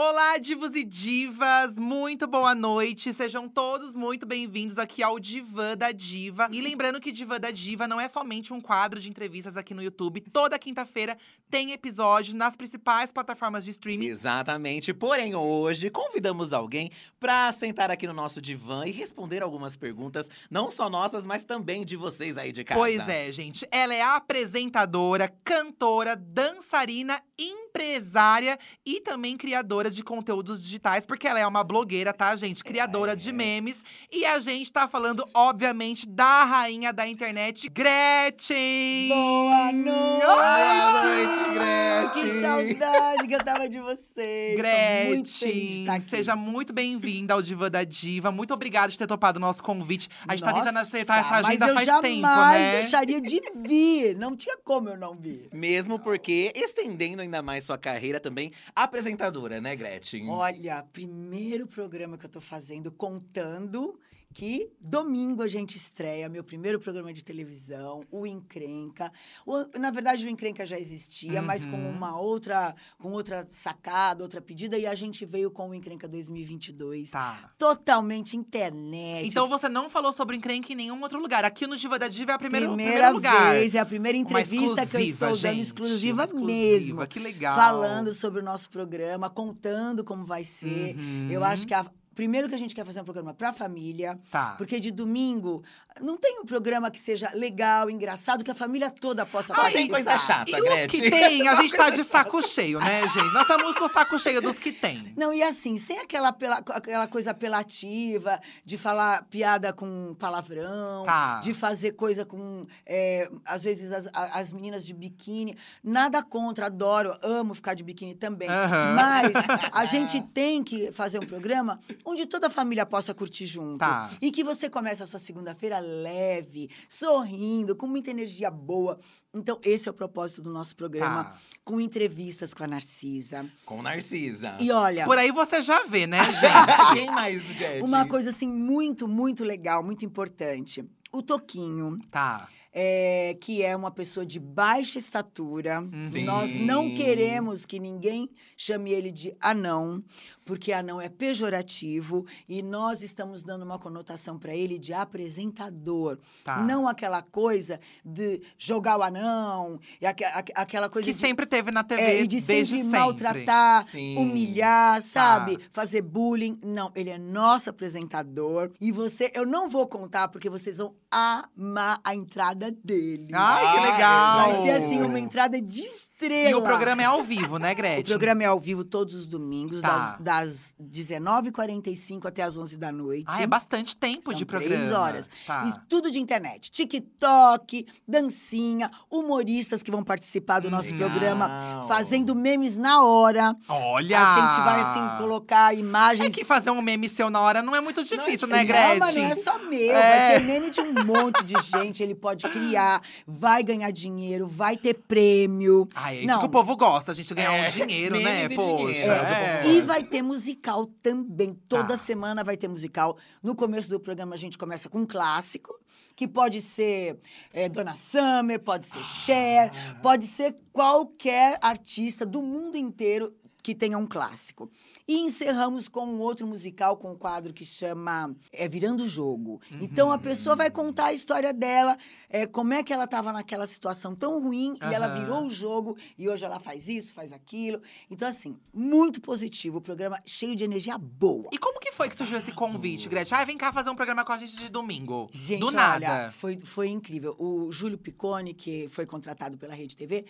Olá, divos e divas! Muito boa noite! Sejam todos muito bem-vindos aqui ao Divã da Diva. E lembrando que Divã da Diva não é somente um quadro de entrevistas aqui no YouTube. Toda quinta-feira tem episódio nas principais plataformas de streaming. Exatamente. Porém, hoje convidamos alguém para sentar aqui no nosso divã e responder algumas perguntas, não só nossas, mas também de vocês aí de casa. Pois é, gente. Ela é apresentadora, cantora, dançarina, empresária e também criadora de conteúdos digitais, porque ela é uma blogueira, tá, gente? Criadora É. de memes. E a gente tá falando, obviamente, da rainha da internet, Gretchen! Boa noite! Boa noite, Gretchen! Que saudade que eu tava de vocês! Tô muito feliz de Gretchen, estar aqui. seja muito bem-vinda ao Diva da Diva. Muito obrigada de ter topado o nosso convite. A gente tá tentando Nossa, acertar essa agenda mas eu faz jamais tempo, né? deixaria de vir. Não tinha como eu não vir. Mesmo porque, estendendo ainda mais sua carreira também, apresentadora, né, Gretchen? Olha, primeiro programa que eu tô fazendo contando que domingo a gente estreia meu primeiro programa de televisão, o Encrenca. O- na verdade, o Encrenca já existia, mas com Uhum. uma outra, com outra sacada, outra pedida, e a gente veio com o Encrenca 2022. Tá. Totalmente internet. Então você não falou sobre encrenca em nenhum outro lugar. Aqui no Diva da Diva é a primeira, primeira primeiro lugar. vez, é a primeira entrevista que eu estou gente, dando exclusiva, exclusiva, mesmo. Que legal. Falando sobre o nosso programa, contando como vai ser. Uhum. Eu acho que a- primeiro que a gente quer fazer um programa para a família, Tá. porque de domingo não tem um programa que seja legal, engraçado, que a família toda possa Só participar. tem coisa chata, E os Gretchen. que tem, a gente tá de saco cheio, né, gente? Nós estamos com o saco cheio dos que tem. Não, e assim, sem aquela, aquela coisa apelativa de falar piada com palavrão, Tá. de fazer coisa com, é, às vezes, as, as meninas de biquíni. Nada contra, adoro, amo ficar de biquíni também. Aham. Mas a gente tem que fazer um programa onde toda a família possa curtir junto. Tá. E que você comece a sua segunda-feira leve, sorrindo, com muita energia boa. Então, esse é o propósito do nosso programa, Tá. com entrevistas com a Narcisa. Com Narcisa. E olha. Por aí você já vê, né, gente? Quem mais, Gretchen? Uma coisa assim muito, muito legal, muito importante. O Toquinho, tá. é, que é uma pessoa de baixa estatura. Sim. Nós não queremos que ninguém chame ele de anão, porque anão é pejorativo e nós estamos dando uma conotação para ele de apresentador. Tá. Não aquela coisa de jogar o anão, e aque- aque- aquela coisa Que de sempre teve na TV é, e de desde sempre maltratar, Sim. humilhar, sabe? Tá. Fazer bullying. Não, ele é nosso apresentador. E você, eu não vou contar, porque vocês vão amar a entrada dele. Ai, que Ai, legal! Vai ser assim, uma entrada de estrela. E o programa é ao vivo, né, Gretchen? O programa é ao vivo todos os domingos, Tá. das, das 19h45 até as 11 da noite. Ah, é bastante tempo de programa. três horas. Tá. E tudo de internet. TikTok, dancinha, humoristas que vão participar do nosso Legal. programa, fazendo memes na hora. Olha! A gente vai, assim, colocar É imagens. que fazer um meme seu na hora não é muito difícil, Não né, é difícil. Não, mas Gretchen? não é só meu. É. Vai ter meme de um monte de gente. Ele pode criar, vai ganhar dinheiro, vai ter prêmio. Ah, é isso Não. que o povo gosta, a gente ganhar É, um dinheiro, né? Poxa. dinheiro, é é. E vai ter musical também. Toda Tá. semana vai ter musical. No começo do programa, a gente começa com um clássico, que pode ser eh, Dona Summer, pode ser Cher, pode ser qualquer artista do mundo inteiro que tenha um clássico. E encerramos com um outro musical, com um quadro que chama é, Virando o Jogo. Então, a pessoa vai contar a história dela, é, como é que ela estava naquela situação tão ruim, e ela virou o jogo, e hoje ela faz isso, faz aquilo. Então, assim, muito positivo. O programa cheio de energia boa. E como que foi que surgiu esse convite, Gretchen? Ah, vem cá fazer um programa com a gente de domingo. Gente, Do olha, nada. foi, foi incrível. O Júlio Piccone, que foi contratado pela Rede TV,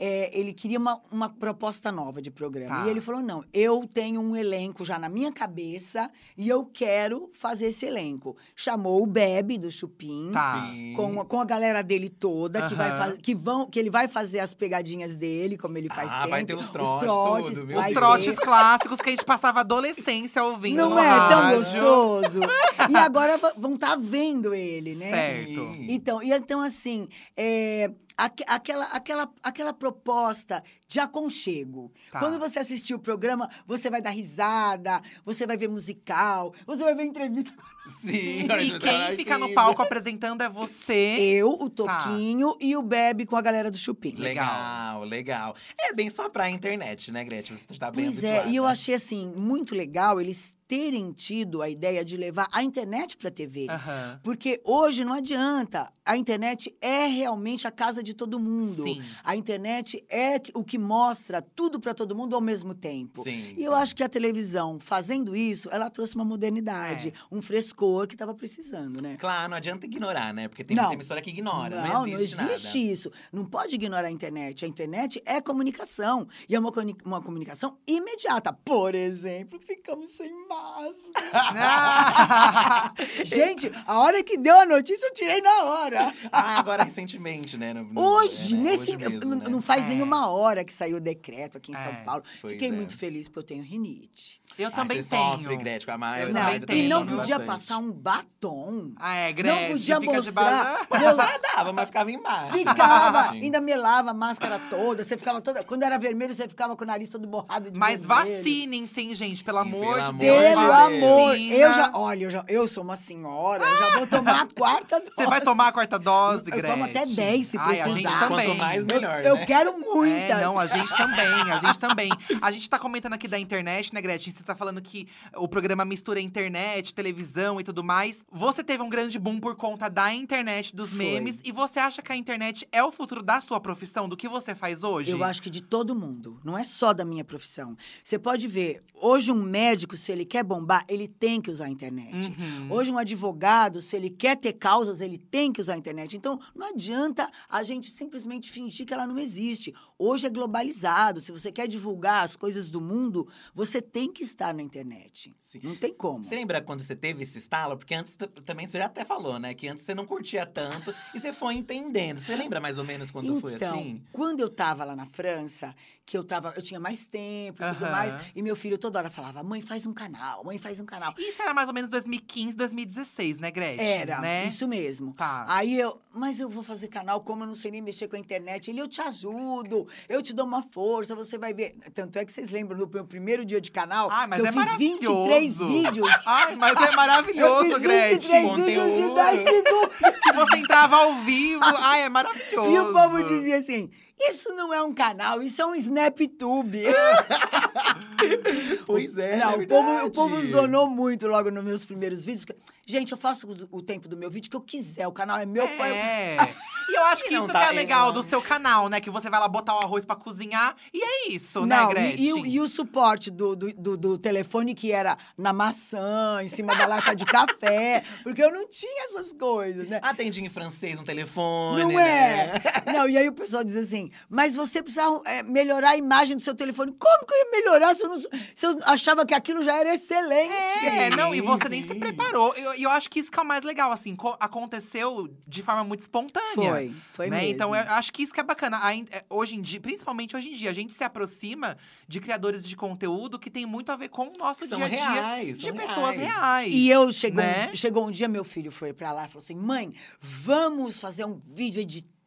é, ele queria uma, uma proposta nova de programa. Tá. E ele falou: não, eu tenho um elenco já na minha cabeça e eu quero fazer esse elenco. Chamou o Bebe do Chupim. Tá. Com, a- com a galera dele toda, que, vai faz- que, vão, que ele vai fazer as pegadinhas dele, como ele faz Ah, sempre. vai ter os trotes, trotes, tudo, Os trotes clássicos que a gente passava adolescência ouvindo Não no é tão rádio. gostoso? e agora vão estar vendo ele, né? Certo. Então, e então assim, é, aque- aquela, aquela, aquela proposta de aconchego. Tá. Quando você assistir o programa, você vai dar risada, você vai ver musical, você vai ver entrevista. Sim. E quem fica no palco apresentando é você. Eu, o Toquinho e o Bebe com a galera do Chupim. Legal, legal. É bem só pra internet, né, Gretchen? Você tá bem Pois é, habituada. e eu achei assim, muito legal eles terem tido a ideia de levar a internet pra TV. Aham. Porque hoje não adianta. A internet é realmente a casa de todo mundo. Sim. A internet é o que mostra tudo para todo mundo ao mesmo tempo. Sim, E eu sim. acho que a televisão, fazendo isso, ela trouxe uma modernidade, É. um frescor que estava precisando, né? Claro, não adianta ignorar, né? Porque tem Não. muita emissora que ignora. Não, Não, existe, nada. isso. Não pode ignorar a internet. A internet é comunicação. E é uma, uma comunicação imediata. Por exemplo, ficamos sem máscara. Gente, a hora que deu a notícia, eu tirei na hora. Ah, agora recentemente, né? No- no- Hoje, é, né? nesse. Hoje mesmo, não, né? não faz É. nenhuma hora que saiu o decreto aqui em É, São Paulo. Fiquei é. muito feliz porque eu tenho rinite. Eu Ah, também você tenho. sofre, Gretchen, a Maia. Eu Não, também Maia e tenho. não podia bastante. passar um batom. Ah, é, Gretchen. não podia fica de mostrar. Meus- Ah, dava, mas ficava embaixo. Ficava, Sim. ainda melava a máscara toda, você ficava toda. Quando era vermelho, você ficava com o nariz todo borrado de Mas vermelho. vacinem-se, hein, gente? Pelo amor Pelo de amor Deus. Pelo amor, eu já. Olha, eu, já, eu sou uma senhora, eu já vou tomar a quarta dose. Você vai tomar a quarta dose, Eu Gretchen? tomo até 10 se Ai, a gente precisar. também. Quanto mais, melhor, Eu né? quero muitas. É, não, a gente também, a gente também. A gente tá comentando aqui da internet, né, Gretchen? Você tá falando que o programa mistura internet, televisão e tudo mais. Você teve um grande boom por conta da internet, dos Foi. memes. E você acha que a internet é o futuro da sua profissão, do que você faz hoje? Eu acho que de todo mundo, não é só da minha profissão. Você pode ver, hoje um médico, se ele quer bombar, ele tem que usar a internet. Uhum. Hoje um advogado, se ele quer ter causas, ele tem que usar a internet. Então, não adianta a gente simplesmente fingir que ela não existe. Hoje é globalizado. Se você quer divulgar as coisas do mundo, você tem que estar na internet. Sim. Não tem como. Você lembra quando você teve esse estalo? Porque antes também você já até falou, né? Que antes você não curtia tanto e você foi entendendo. Você lembra mais ou menos quando foi então, assim? quando eu tava lá na França, que eu tava, eu tinha mais tempo e tudo Aham. mais, e meu filho toda hora falava: "Mãe, faz um canal, mãe, faz um canal". Isso era mais ou menos 2015, 2016, né, Gretchen? Era, né? isso mesmo. Tá. Aí eu, mas eu vou fazer canal, como eu não sei nem mexer com a internet. Ele, eu te ajudo, eu te dou uma força, você vai ver. Tanto é que vocês lembram do meu primeiro dia de canal, Ai, mas eu é fiz 23 maravilhoso. vídeos. Ai, mas é eu maravilhoso, fiz 23 Gretchen. vídeos de Conteúdo. 10 segundos. Que você entrava ao vivo. Ai, é maravilhoso. E o povo dizia assim: isso não é um canal, isso é um SnapTube. Pois é, Não, na o povo, o povo zonou muito logo nos meus primeiros vídeos. Gente, eu faço o, o tempo do meu vídeo que eu quiser. O canal é meu. É. E eu acho que isso tá que é legal do seu canal, né? Que você vai lá botar o arroz pra cozinhar e é isso, né, Não, Gretchen? e, e o, e o suporte do, do, do- do telefone que era na maçã, em cima da lata de café, porque eu não tinha essas coisas, né? Atendi em francês no telefone, Não né? é? Não, e aí o pessoal diz assim, mas você precisa é, melhorar a imagem do seu telefone. Como que eu ia melhorar se eu, não, se eu achava que aquilo já era excelente? É, não, e você nem se preparou. Eu, eu acho que isso que é o mais legal, assim, co- aconteceu de forma muito espontânea. Foi, foi né? mesmo. Então, eu acho que isso que é bacana. É, Hoje em dia, principalmente hoje em dia, a gente se aproxima de criadores de conteúdo que tem muito a ver com o nosso são dia a dia reais, de pessoas reais. reais. E eu chegou, né? um, chegou um dia, meu filho foi pra lá e falou assim: mãe, vamos fazer um vídeo editado,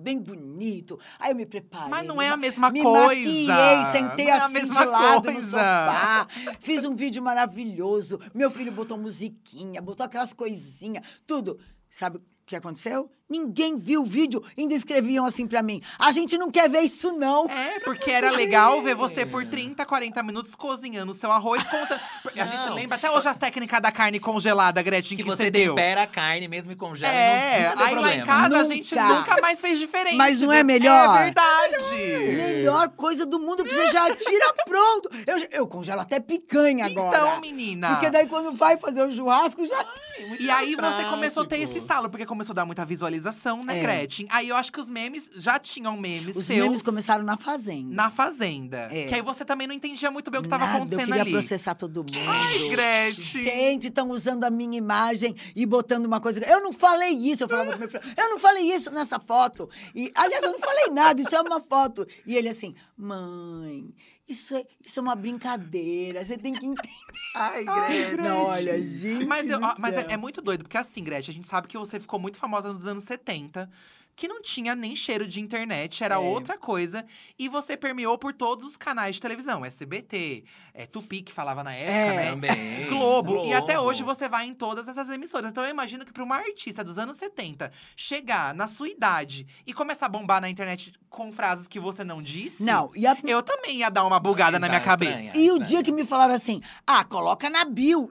bem bonito. Aí eu me preparei. Mas não me é a ma- mesma me coisa. maquiei, sentei Não é a assim mesma de lado no coisa. sofá. Fiz um vídeo maravilhoso. Meu filho botou musiquinha, botou aquelas coisinhas, tudo. Sabe o que aconteceu? Ninguém viu o vídeo, ainda escreviam assim pra mim. A gente não quer ver isso, não. É, porque era legal ver você por 30, 40 minutos cozinhando o seu arroz. Conta... A gente Não. lembra até hoje a técnica da carne congelada, Gretchen, Que, que, você você deu. tempera a carne mesmo e congela. É, não, deu aí lá em problema. casa a Nunca. gente nunca mais fez diferente. Mas não é né? melhor? É verdade. Melhor coisa do mundo, que você já tira pronto. Eu, eu congelo até picanha agora. Então, menina. Porque daí quando vai fazer o churrasco, já. Muito E aí você começou a ter esse estalo, porque começou a dar muita visualização, né, É. Gretchen? Aí eu acho que os memes já tinham memes Os seus memes começaram na fazenda. na Fazenda. É. Que aí você também não entendia muito bem o que estava Nada, acontecendo eu queria ali. processar todo mundo. Ai, Gretchen. Gente, estão usando a minha imagem e botando uma coisa. Eu não falei isso, eu falava pro meu filho. Eu não falei isso nessa foto. E, aliás, eu não falei nada, isso é uma foto. E ele assim, mãe, isso é, isso é uma brincadeira, você tem que entender. Ai, Gretchen. Não, olha, gente. Mas, eu- mas é, é muito doido, porque assim, Gretchen, a gente sabe que você ficou muito famosa nos anos 70. Que não tinha nem cheiro de internet, era É. outra coisa. E você permeou por todos os canais de televisão. SBT, é, Tupi, que falava na época, É. né? Também. Globo. E até Globo. hoje você vai em todas essas emissoras. Então eu imagino que pra uma artista dos anos 70 chegar na sua idade e começar a bombar na internet com frases que você não disse. Não, e, a- Eu também ia dar uma bugada Mas na minha cabeça. estranha. e o estranha. dia que me falaram assim, ah, coloca na bio.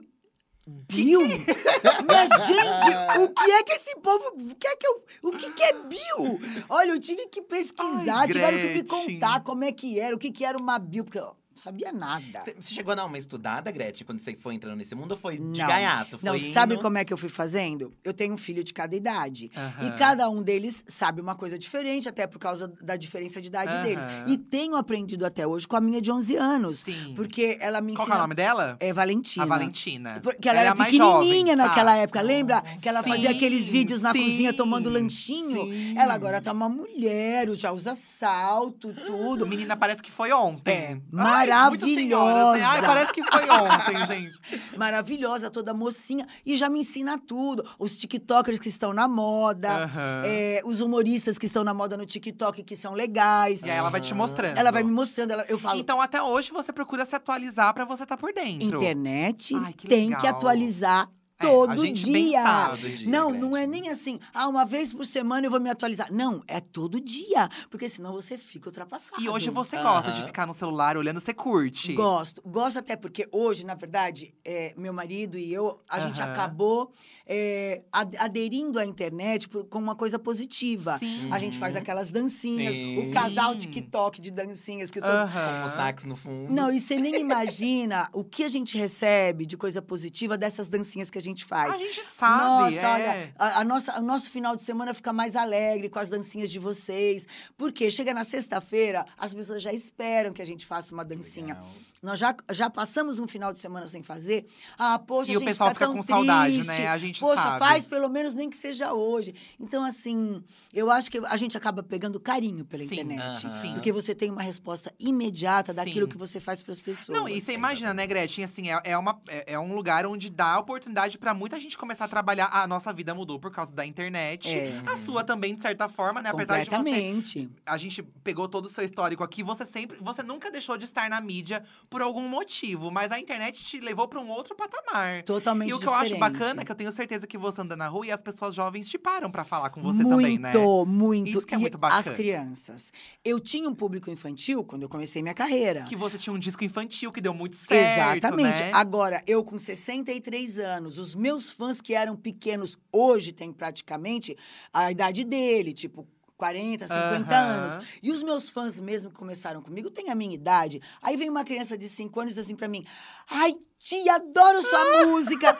Bio? Mas, gente, o que é que esse povo. O que é que, eu, o que, que é bio? Olha, eu tive que pesquisar, Ai, tiveram que me contar como é que era, o que, que era uma bio, porque eu não sabia nada. Você chegou a dar uma estudada, Gretchen, quando você foi entrando nesse mundo? Ou foi de Não. gaiato? Foi Não, sabe indo- como é que eu fui fazendo? Eu tenho um filho de cada idade. Aham. E cada um deles sabe uma coisa diferente, até por causa da diferença de idade Aham. deles. E tenho aprendido até hoje com a minha de 11 anos. Sim. Porque ela me ensina. Qual é o nome dela? É Valentina. A Valentina. Porque ela Ela era é mais pequenininha jovem, tá. naquela época, lembra? Que ela fazia aqueles vídeos na sim, cozinha tomando lanchinho. sim. Ela agora tá uma mulher, já usa salto, tudo. Menina, parece que foi ontem. É, Ai, senhora, assim. Ai, maravilhosa. parece que foi ontem, gente. Maravilhosa, toda mocinha. E já me ensina tudo. Os TikTokers que estão na moda, Aham. é, os humoristas que estão na moda no TikTok que são legais. E aí ela vai te mostrando. Ela vai me mostrando, ela- eu falo. Então, até hoje, você procura se atualizar pra você estar por dentro. Internet Ai, que tem legal. que atualizar É, a todo gente bem dia. sabe. Todo dia, não, não é nem assim, ah, uma vez por semana eu vou me atualizar. Não, é todo dia, porque senão você fica ultrapassado. E hoje você gosta de ficar no celular olhando, você curte. Gosto, gosto até porque hoje, na verdade, é, meu marido e eu, a gente Aham. acabou é, ad- aderindo à internet por- com uma coisa positiva. Sim. A gente faz aquelas dancinhas, Sim. o casal Sim. TikTok de dancinhas que todo Aham. Com o sax no fundo. Não, e você nem imagina o que a gente recebe de coisa positiva dessas dancinhas que a gente faz. A gente sabe, Nossa, é. olha, a, a nossa, o nosso final de semana fica mais alegre com as dancinhas de vocês. Porque chega na sexta-feira, as pessoas já esperam que a gente faça uma dancinha. Legal. Nós já, já passamos um final de semana sem fazer. Ah, poxa, E a o gente pessoal tá fica com saudade, triste. né? A gente Poxa, sabe. faz pelo menos nem que seja hoje. Então, assim, eu acho que a gente acaba pegando carinho pela Sim, internet. aham. Porque você tem uma resposta imediata daquilo Sim. que você faz para as pessoas. Não, e você imagina, né, Gretchen? Assim, é, é, uma, é, é um lugar onde dá oportunidade pra muita gente começar a trabalhar. A nossa vida mudou por causa da internet. É. A sua também, de certa forma, né? Apesar de você Completamente. a gente pegou todo o seu histórico aqui, você sempre, você nunca deixou de estar na mídia por algum motivo, mas a internet te levou para um outro patamar. Totalmente E o que eu acho diferente. bacana é que eu tenho certeza que você anda na rua e as pessoas jovens te param pra falar com você muito, também, né? muito. Isso que é E muito bacana. As crianças. Eu tinha um público infantil quando eu comecei minha carreira. Que você tinha um disco infantil que deu muito certo, Exatamente. né? Agora, eu com 63 anos, os meus fãs que eram pequenos hoje têm praticamente a idade dele, tipo 40, 50 Aham. anos. E os meus fãs mesmo que começaram comigo têm a minha idade. Aí vem uma criança de 5 anos e diz assim pra mim: "Ai, tia, adoro sua música".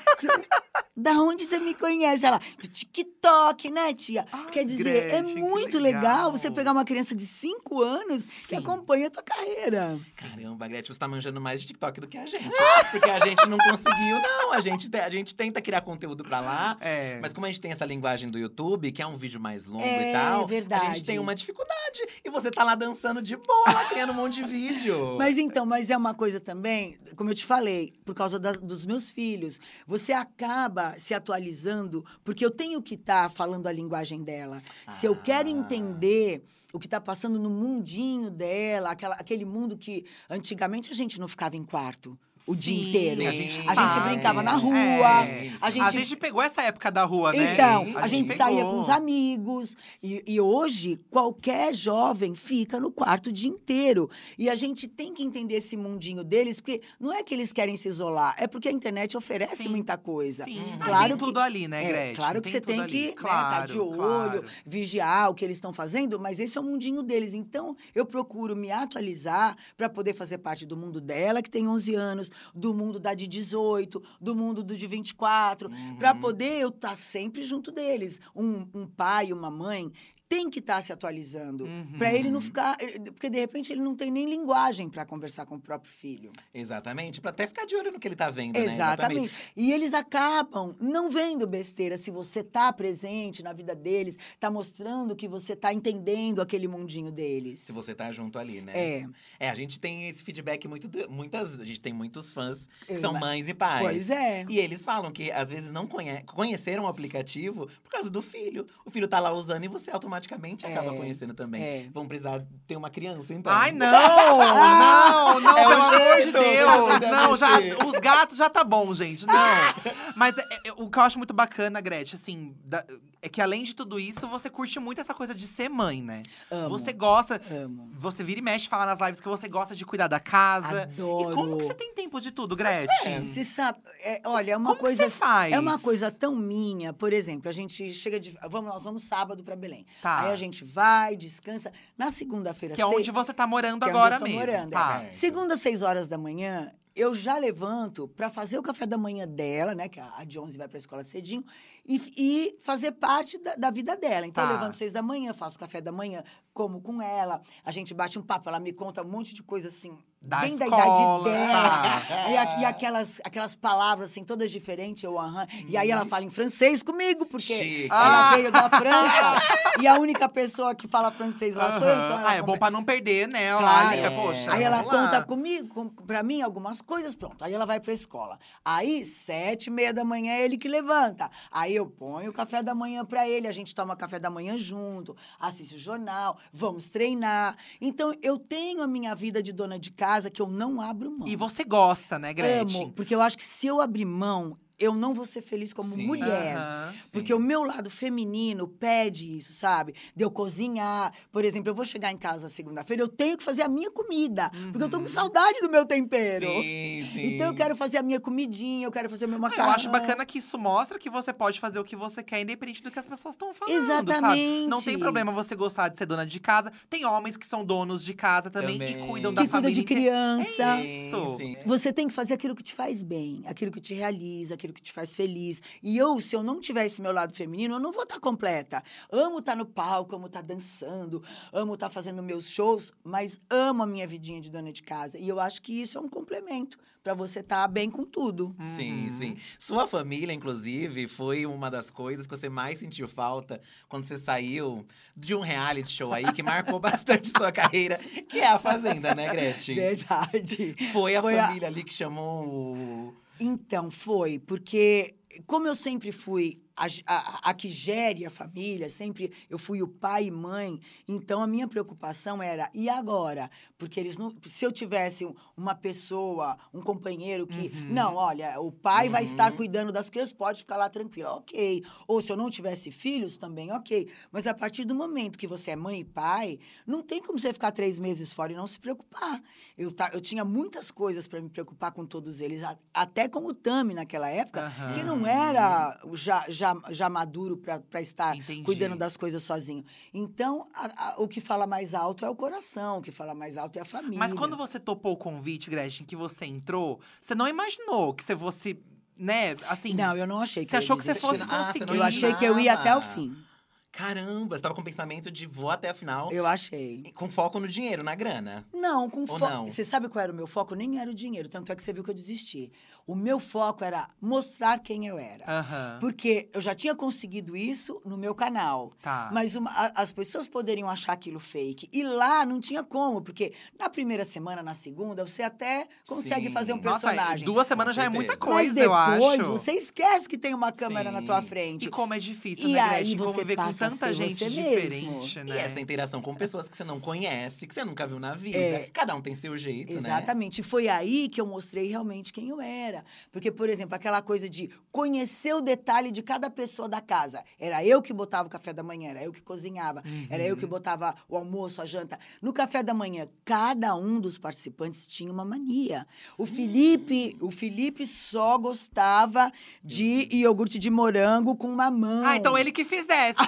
Da onde você me conhece? Ela, do TikTok, né, tia? Ai, Quer dizer, é Gretchen, que muito legal. legal. você pegar uma criança de 5 anos que Sim. acompanha a tua carreira. Caramba, Gretchen, você tá manjando mais de TikTok do que a gente. Porque a gente não conseguiu, não. A gente, te- a gente tenta criar conteúdo pra lá. É. Mas como a gente tem essa linguagem do YouTube, que é um vídeo mais longo É, e tal, a verdade. gente tem uma dificuldade. E você tá lá dançando de boa, lá criando um monte de vídeo. Mas então, mas é uma coisa também, como eu te falei, por causa dos meus filhos, você acaba se atualizando, porque eu tenho que estar falando a linguagem dela. Se eu quero Ah. entender o que está passando no mundinho dela, aquela, aquele mundo que antigamente a gente não ficava em quarto o Sim, dia inteiro. a gente A gente brincava na rua, É. a A gente gente pegou essa época da rua, né? então, a, gente, pegou. saía com os amigos. E, e hoje, qualquer jovem fica no quarto o dia inteiro. E a gente tem que entender esse mundinho deles, porque não é que eles querem se isolar, é porque a internet oferece Sim. muita coisa. Sim. Hum. Ah, Claro tem que- tudo ali, né, É, Gretchen? claro que você tudo tem ali. que claro, estar de olho, claro. vigiar o que eles estão fazendo, mas esse é o mundinho deles. Então, eu procuro me atualizar para poder fazer parte do mundo dela, que tem 11 anos, do mundo da de 18, do mundo do de 24, para Uhum. poder eu estar sempre junto deles. Um, um pai, uma mãe tem que estar se atualizando Uhum. para ele não ficar, porque de repente ele não tem nem linguagem para conversar com o próprio filho. Exatamente, pra até ficar de olho no que ele tá vendo, né? Exatamente. E eles acabam não vendo besteira se você tá presente na vida deles, tá mostrando que você tá entendendo aquele mundinho deles. Se você tá junto ali, né? É. É, a gente tem esse feedback muito. muitas, a gente tem muitos fãs que Eu são mães e pais. Pois é. E eles falam que às vezes não conhe conheceram o aplicativo por causa do filho. O filho tá lá usando e você automaticamente automaticamente acaba É, conhecendo também. é. Vamos precisar ter uma criança, então. Ai, não! Não, não, É pelo amor de Deus! é Não, já, os gatos já tá bom, gente. Não. Mas é- é- o que eu acho muito bacana, Gretchen, assim, da- é que além de tudo isso, você curte muito essa coisa de ser mãe, né? Amo. Você gosta. Amo. Você vira e mexe, fala nas lives que você gosta de cuidar da casa. Adoro. E como que você tem tempo de tudo, Gretchen? Você sabe, é, olha, é uma Como que coisa. você faz? É uma coisa tão minha. Por exemplo, a gente chega de. Vamos, nós vamos sábado pra Belém. Tá. Aí a gente vai, descansa. Na segunda-feira, Que é onde você tá morando que é onde agora eu tô mesmo. morando, tá. é. Segunda, seis horas da manhã, eu já levanto para fazer o café da manhã dela, né? Que a a Jones vai para a escola cedinho, e, e fazer parte da, da vida dela. Então, Tá. eu levanto seis da manhã, faço café da manhã, como com ela, a gente bate um papo, ela me conta um monte de coisa assim. Da bem da escola, idade dela. tá. E, a- e aquelas, aquelas palavras, assim, todas diferentes, eu aham. E aí ela fala em francês comigo, porque Chique. ela Ah. veio da França. e a única pessoa que fala francês lá sou eu. Então ah, é bom pra não perder, né? Claro. É. poxa. Aí ela lá. conta comigo, com, pra mim, algumas coisas, pronto. Aí ela vai pra escola. Aí, sete e meia da manhã, é ele que levanta. Aí eu ponho o café da manhã pra ele, a gente toma café da manhã junto, assiste o jornal, vamos treinar. Então, eu tenho a minha vida de dona de casa que eu não abro mão. E você gosta, né, Gretchen? Amo, porque eu acho que se eu abrir mão, eu não vou ser feliz como Sim. mulher. Aham. Porque o meu lado feminino pede isso, sabe? De eu cozinhar. Por exemplo, eu vou chegar em casa segunda-feira, eu tenho que fazer a minha comida. Porque eu tô com saudade do meu tempero. Sim, sim. Então eu quero fazer a minha comidinha, eu quero fazer o meu Ah, macarrão. Eu acho bacana que isso mostra que você pode fazer o que você quer, independente do que as pessoas estão falando. Sabe? Exatamente. Não tem problema você gostar de ser dona de casa. Tem homens que são donos de casa também, Também. e cuidam Que da cuida família. de inteira. criança. É isso. Sim, sim. Você tem que fazer aquilo que te faz bem, aquilo que te realiza, aquilo que te faz feliz. E eu, se eu não tiver esse meu lado feminino, eu não vou estar completa. Amo estar no palco, amo estar dançando, amo estar fazendo meus shows, mas amo a minha vidinha de dona de casa. E eu acho que isso é um complemento para você estar bem com tudo. Sim, Uhum. sim. Sua família, inclusive, foi uma das coisas que você mais sentiu falta quando você saiu de um reality show aí que marcou bastante sua carreira, que é a Fazenda, né, Gretchen? Verdade. Foi a Foi a- família ali que chamou o. Então, foi, porque como eu sempre fui a, a- a que gere a família, sempre eu fui o pai e mãe, então a minha preocupação era, e agora? Porque eles não. Se eu tivesse um- uma pessoa, um companheiro que. Uhum. Não, olha, o pai vai estar cuidando das crianças, pode ficar lá tranquila, ok. Ou se eu não tivesse filhos, também ok. Mas a partir do momento que você é mãe e pai, não tem como você ficar três meses fora e não se preocupar. Eu, ta- eu tinha muitas coisas para me preocupar com todos eles, até com o Tami naquela época, Aham. que não era já, já, já maduro para estar Entendi. cuidando das coisas sozinho. Então, a- a- o que fala mais alto é o coração, o que fala mais alto é a família. Mas quando você topou o convite, Gretchen, que você entrou, você não imaginou que você fosse, né, assim… Não, eu não achei que Você achou que você fosse Ah, conseguir. Eu achei que eu ia até o fim. Caramba, você tava com o pensamento de vou até a final, Eu achei. com foco no dinheiro, na grana. Não, com foco. não? Você sabe qual era o meu foco? Nem era o dinheiro, tanto é que você viu que eu desisti. O meu foco era mostrar quem eu era. Aham. Porque eu já tinha conseguido isso no meu canal. Tá. Mas uma- a- as pessoas poderiam achar aquilo fake. E lá não tinha como, porque na primeira semana, na segunda, você até consegue Sim. fazer um Nossa, personagem. duas semanas já é muita coisa, Mas eu depois acho. você esquece que tem uma câmera na tua Sim. frente. E como é difícil, E né, aí Gretchen? você Conviver com tanta gente diferente, mesmo. né? E essa interação com pessoas que você não conhece, que você nunca viu na vida. É. Cada um tem seu jeito, né? Exatamente. E foi aí que eu mostrei realmente quem eu era. Porque, por exemplo, aquela coisa de conhecer o detalhe de cada pessoa da casa. Era eu que botava o café da manhã, era eu que cozinhava, era eu Uhum. que botava o almoço, a janta. No café da manhã, cada um dos participantes tinha uma mania. O Felipe, o Felipe só gostava de iogurte de morango com mamão. Ah, então ele que fizesse.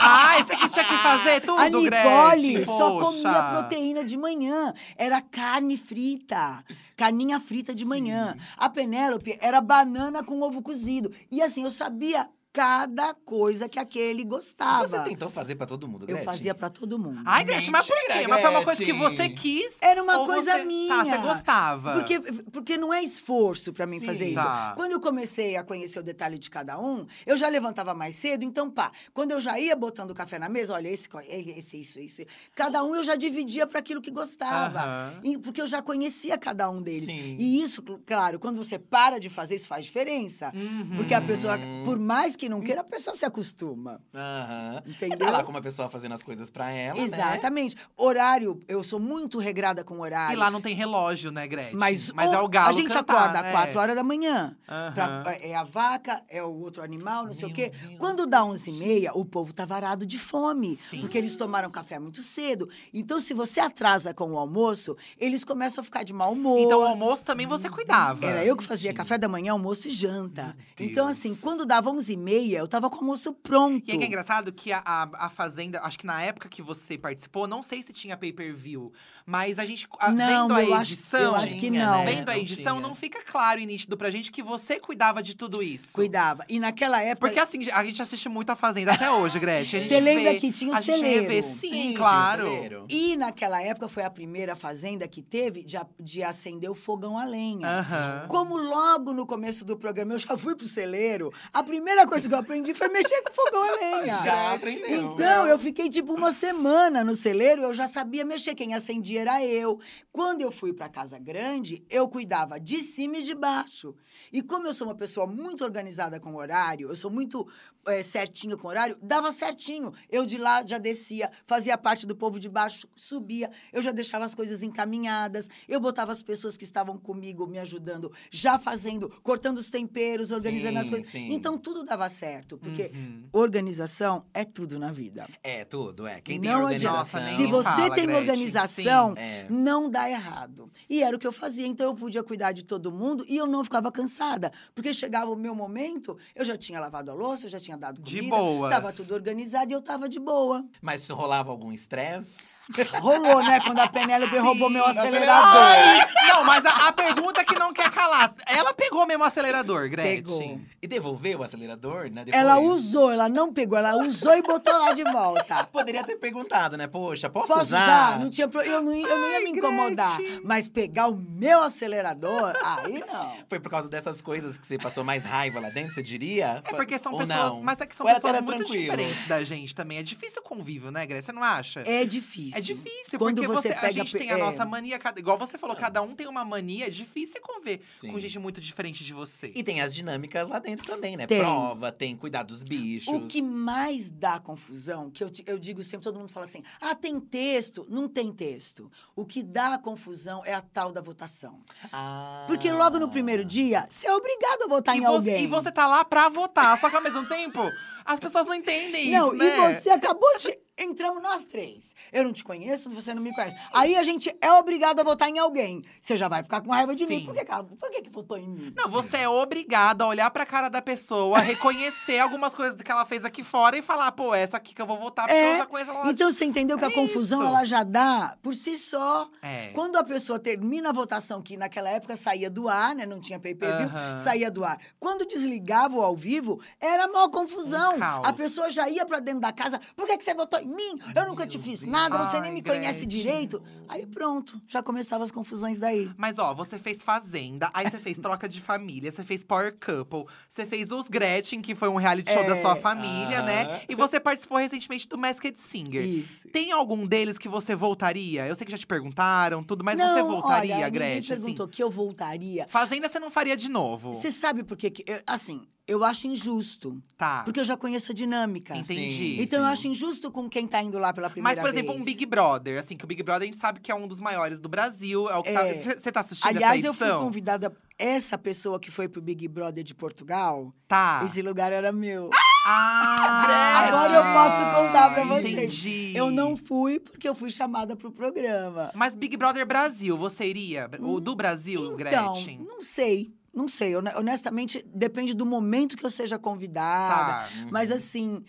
ah, esse aqui tinha que fazer tudo, A Nicole Gretchen. só Poxa. comia proteína de manhã. Era carne frita. Carninha frita de manhã. A Penélope era banana com ovo cozido. E assim, eu sabia cada coisa que aquele gostava. Você tentou fazer pra todo mundo, Eu Gretchen? fazia pra todo mundo. Ai, Gretchen, mas por quê? Mas foi uma coisa que Gretchen. você quis. Era uma ou coisa você... minha. Tá, você gostava. Porque, porque não é esforço pra mim Sim, fazer isso. tá. Quando eu comecei a conhecer o detalhe de cada um, eu já levantava mais cedo, então pá. Quando eu já ia botando o café na mesa, olha, esse, esse, isso, isso. Cada um eu já dividia para aquilo que gostava. Aham. E- porque eu já conhecia cada um deles. Sim. E isso, cl- claro, quando você para de fazer, isso faz diferença. Uhum. Porque a pessoa, por mais que que não queira, a pessoa se acostuma. Aham. Entendeu? E tá lá com uma pessoa fazendo as coisas pra ela, né? Exatamente. Horário, eu sou muito regrada com horário. E lá não tem relógio, né, Gretchen? Mas, Mas o- é o galo A gente cantar, acorda né? às 4 horas da manhã. Aham. Pra- é a vaca, é o outro animal, não sei o Meu quê. Deus, Quando dá 11 e meia, o povo tá varado de fome. Sim. Porque eles tomaram café muito cedo. Então, se você atrasa com o almoço, eles começam a ficar de mau humor. Então o almoço também você cuidava. Era eu que fazia café da manhã, almoço e janta. Então, assim, quando dava 11 e meia, eu tava com o almoço pronto. E é que é engraçado que a, a, a Fazenda, acho que na época que você participou, não sei se tinha pay-per-view, mas a gente, a- Não, vendo a eu acho- edição, eu acho que Tinha, não. né? vendo a Não edição, tinha. não fica claro e nítido pra gente que você cuidava de tudo isso. Cuidava. E naquela época. Porque assim, a gente assiste muito a Fazenda até hoje, Gretchen. Você lembra vê- que tinha o A gente celeiro? revê, sim, Sim, um claro. E naquela época foi a primeira fazenda que teve de, de acender o fogão a lenha. Aham. Como logo no começo do programa eu já fui pro celeiro, a primeira coisa que eu aprendi foi mexer com fogão a lenha. Já aprendeu. Então, eu fiquei tipo uma semana no celeiro, eu já sabia mexer. Quem acendia era eu. Quando eu fui pra casa grande, eu cuidava de cima e de baixo. E como eu sou uma pessoa muito organizada com horário, eu sou muito eh, certinha com horário, dava certinho. Eu de lá já descia, fazia parte do povo de baixo, subia, eu já deixava as coisas encaminhadas, eu botava as pessoas que estavam comigo me ajudando, já fazendo, cortando os temperos, organizando as Sim, coisas. sim. Então tudo dava certo, porque Uhum. organização é tudo na vida. É, tudo, é. Quem tem Não organização… adianta. Se você fala, tem Gretchen. organização, Sim, é. não dá errado. E era o que eu fazia, então eu podia cuidar de todo mundo e eu não ficava cansada. Porque chegava o meu momento, eu já tinha lavado a louça, eu já tinha dado De comida. boas. Tava tudo organizado e eu tava de boa. Mas se rolava algum estresse… Rolou, né? Quando a Penélope roubou meu acelerador. Ai, não, mas a, a pergunta que não quer calar. Ela pegou mesmo o acelerador, Gretchen. Pegou. E devolveu o acelerador, né? Depois? Ela usou, ela não pegou, ela usou e botou lá de volta. Poderia ter perguntado, né? Poxa, posso, Posso usar? Não usar? tinha pro- eu, não, ia- eu não ia Ai, me incomodar. Gretchen. Mas pegar o meu acelerador, aí não. Foi por causa dessas coisas que você passou mais raiva lá dentro, você diria? É porque são Ou pessoas. não? Mas é que são Ou pessoas muito tranquilo? diferentes da gente também. É difícil o convívio, né, Gretchen? Você não acha? É difícil. É difícil, Quando porque você você, a pega gente pe- tem a é. nossa mania, cada- igual você falou, cada um tem uma mania, é difícil conviver Sim. com gente muito diferente de você. E tem as dinâmicas lá dentro também, né? Tem. Prova, tem cuidar dos bichos. O que mais dá confusão, que eu, eu digo sempre, todo mundo fala assim: ah, tem texto. Não tem texto. O que dá confusão é a tal da votação. Ah. Porque logo no primeiro dia, você é obrigado a votar e, em você, alguém. e você tá lá pra votar, só que ao mesmo tempo, as pessoas não entendem Não, isso, né? e você acabou de. Entramos nós três. Eu não te conheço, você não me conhece. Aí a gente é obrigado a votar em alguém. Você já vai ficar com raiva de mim. Sim. Por que, cara? Por que, que votou em mim? Não, você é obrigado a olhar pra cara da pessoa, reconhecer algumas coisas que ela fez aqui fora e falar, pô, essa aqui que eu vou votar, porque eu já conheço ela de Então você entendeu que É a confusão isso. ela já dá por si só. É. Quando a pessoa termina a votação, que naquela época saía do ar, né? Não tinha pay-per-view, Aham. saía do ar. Quando desligava o ao vivo, era maior confusão. Um a pessoa já ia pra dentro da casa. Por que, que você votou em mim? Eu nunca te fiz nada, você nem Ai, me conhece Gretchen. direito. Aí pronto, já começavam as confusões daí. Mas ó, você fez Fazenda, aí você fez Troca de Família, você fez Power Couple, você fez Os Gretchen, que foi um reality show da É. sua família, né? Ah. E você participou recentemente do Masked Singer. Isso. Tem algum deles que você voltaria? Eu sei que já te perguntaram, tudo, mas não, você voltaria, olha, Gretchen? Ninguém perguntou que eu voltaria. Assim? Fazenda você não faria de novo. Você sabe por quê? que Assim, eu acho injusto. Tá. Porque eu já conheço a dinâmica. Entendi. Então eu sim. acho injusto com quem tá indo lá pela primeira Mas, por exemplo, vez. um Big Brother, assim, que o Big Brother a gente sabe que é um dos maiores do Brasil. É o que tá. É. Você tá assistindo Aliás, essa eu fui edição? convidada. Essa pessoa que foi pro Big Brother de Portugal, Tá. esse lugar era meu. Ah, Agora eu posso contar pra vocês. Entendi. Eu não fui porque eu fui chamada pro programa. Mas Big Brother Brasil, você iria? O do Brasil, Então, Gretchen? não sei. Não sei. Hone- Honestamente, depende do momento que eu seja convidada. Tá. Mas assim.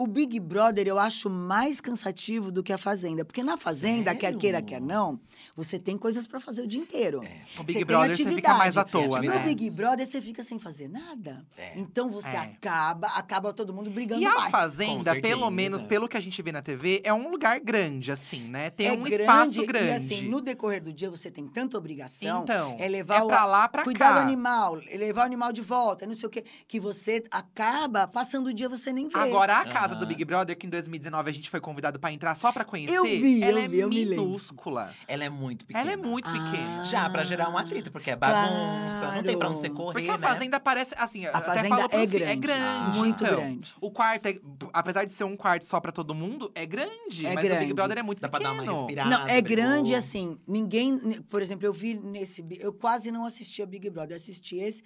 O Big Brother eu acho mais cansativo do que a Fazenda. Porque na Fazenda, quer Sério? queira, quer não, você tem coisas pra fazer o dia inteiro. O Você Big tem Brother você fica mais à toa, No né? atividade. Big Brother você fica sem fazer nada. É. Então você É. acaba, acaba todo mundo brigando E a mais. Fazenda, pelo menos pelo que a gente vê na TV, é um lugar grande, assim, né? Tem é um espaço grande. E assim, no decorrer do dia você tem tanta obrigação. Então, é levar é pra o, lá, pra cuidar cá. do animal, é levar o animal de volta, não sei o quê. Que você acaba passando o dia você nem vê. Agora, a casa casa do Big Brother, que em 2019 a gente foi convidado pra entrar só pra conhecer? Eu vi, ela eu é vi, eu minúscula. Ela é muito pequena. Ela é muito Ah. pequena. Já, pra gerar um atrito, porque é bagunça, não tem pra onde você Claro. correr, Porque a né? Fazenda parece, assim, A até Fazenda falo pro é fi- É grande. grande. Muito então. grande. O quarto, é, apesar de ser um quarto só pra todo mundo, é grande. É mas o grande. Big Brother é muito Dá pra dar pequeno. uma respirada. Não, é brigou. grande assim. Ninguém. Por exemplo, eu vi nesse. Eu quase não assistia Big Brother, eu assisti esse.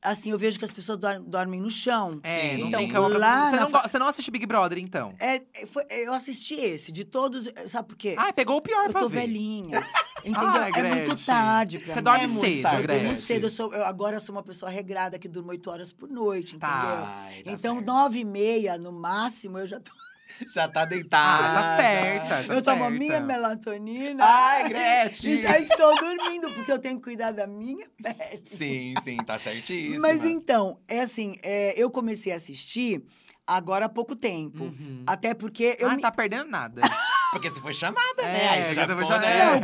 Assim, eu vejo que as pessoas dor- dormem no chão. É, Sim. não então, tem cama pra- lá você, não, fa- você não assiste Big Brother, então? É, é, foi- eu assisti esse, de todos. Sabe por quê? Ah, pegou o pior eu pra tô ver. velhinha. Entendeu? Ah, é muito tarde pra Você mim. dorme é muito cedo, tarde. Eu durmo cedo. Eu sou, eu agora sou uma pessoa regrada que durmo oito horas por noite, entendeu? Tá. Tá então, nove e meia, no máximo, eu já tô. Já tá Ah, deitada. tá certa. Tá eu tomo a certa. minha melatonina. Ai, Gretchen. E já estou dormindo, porque eu tenho que cuidar da minha pele. Sim, sim, tá certíssimo. Mas então, é assim, é, eu comecei a assistir agora há pouco tempo. Uhum. Até porque eu ah, me- tá perdendo nada. Porque se foi chamada, né? É, Aí você já ficou, chamada. né?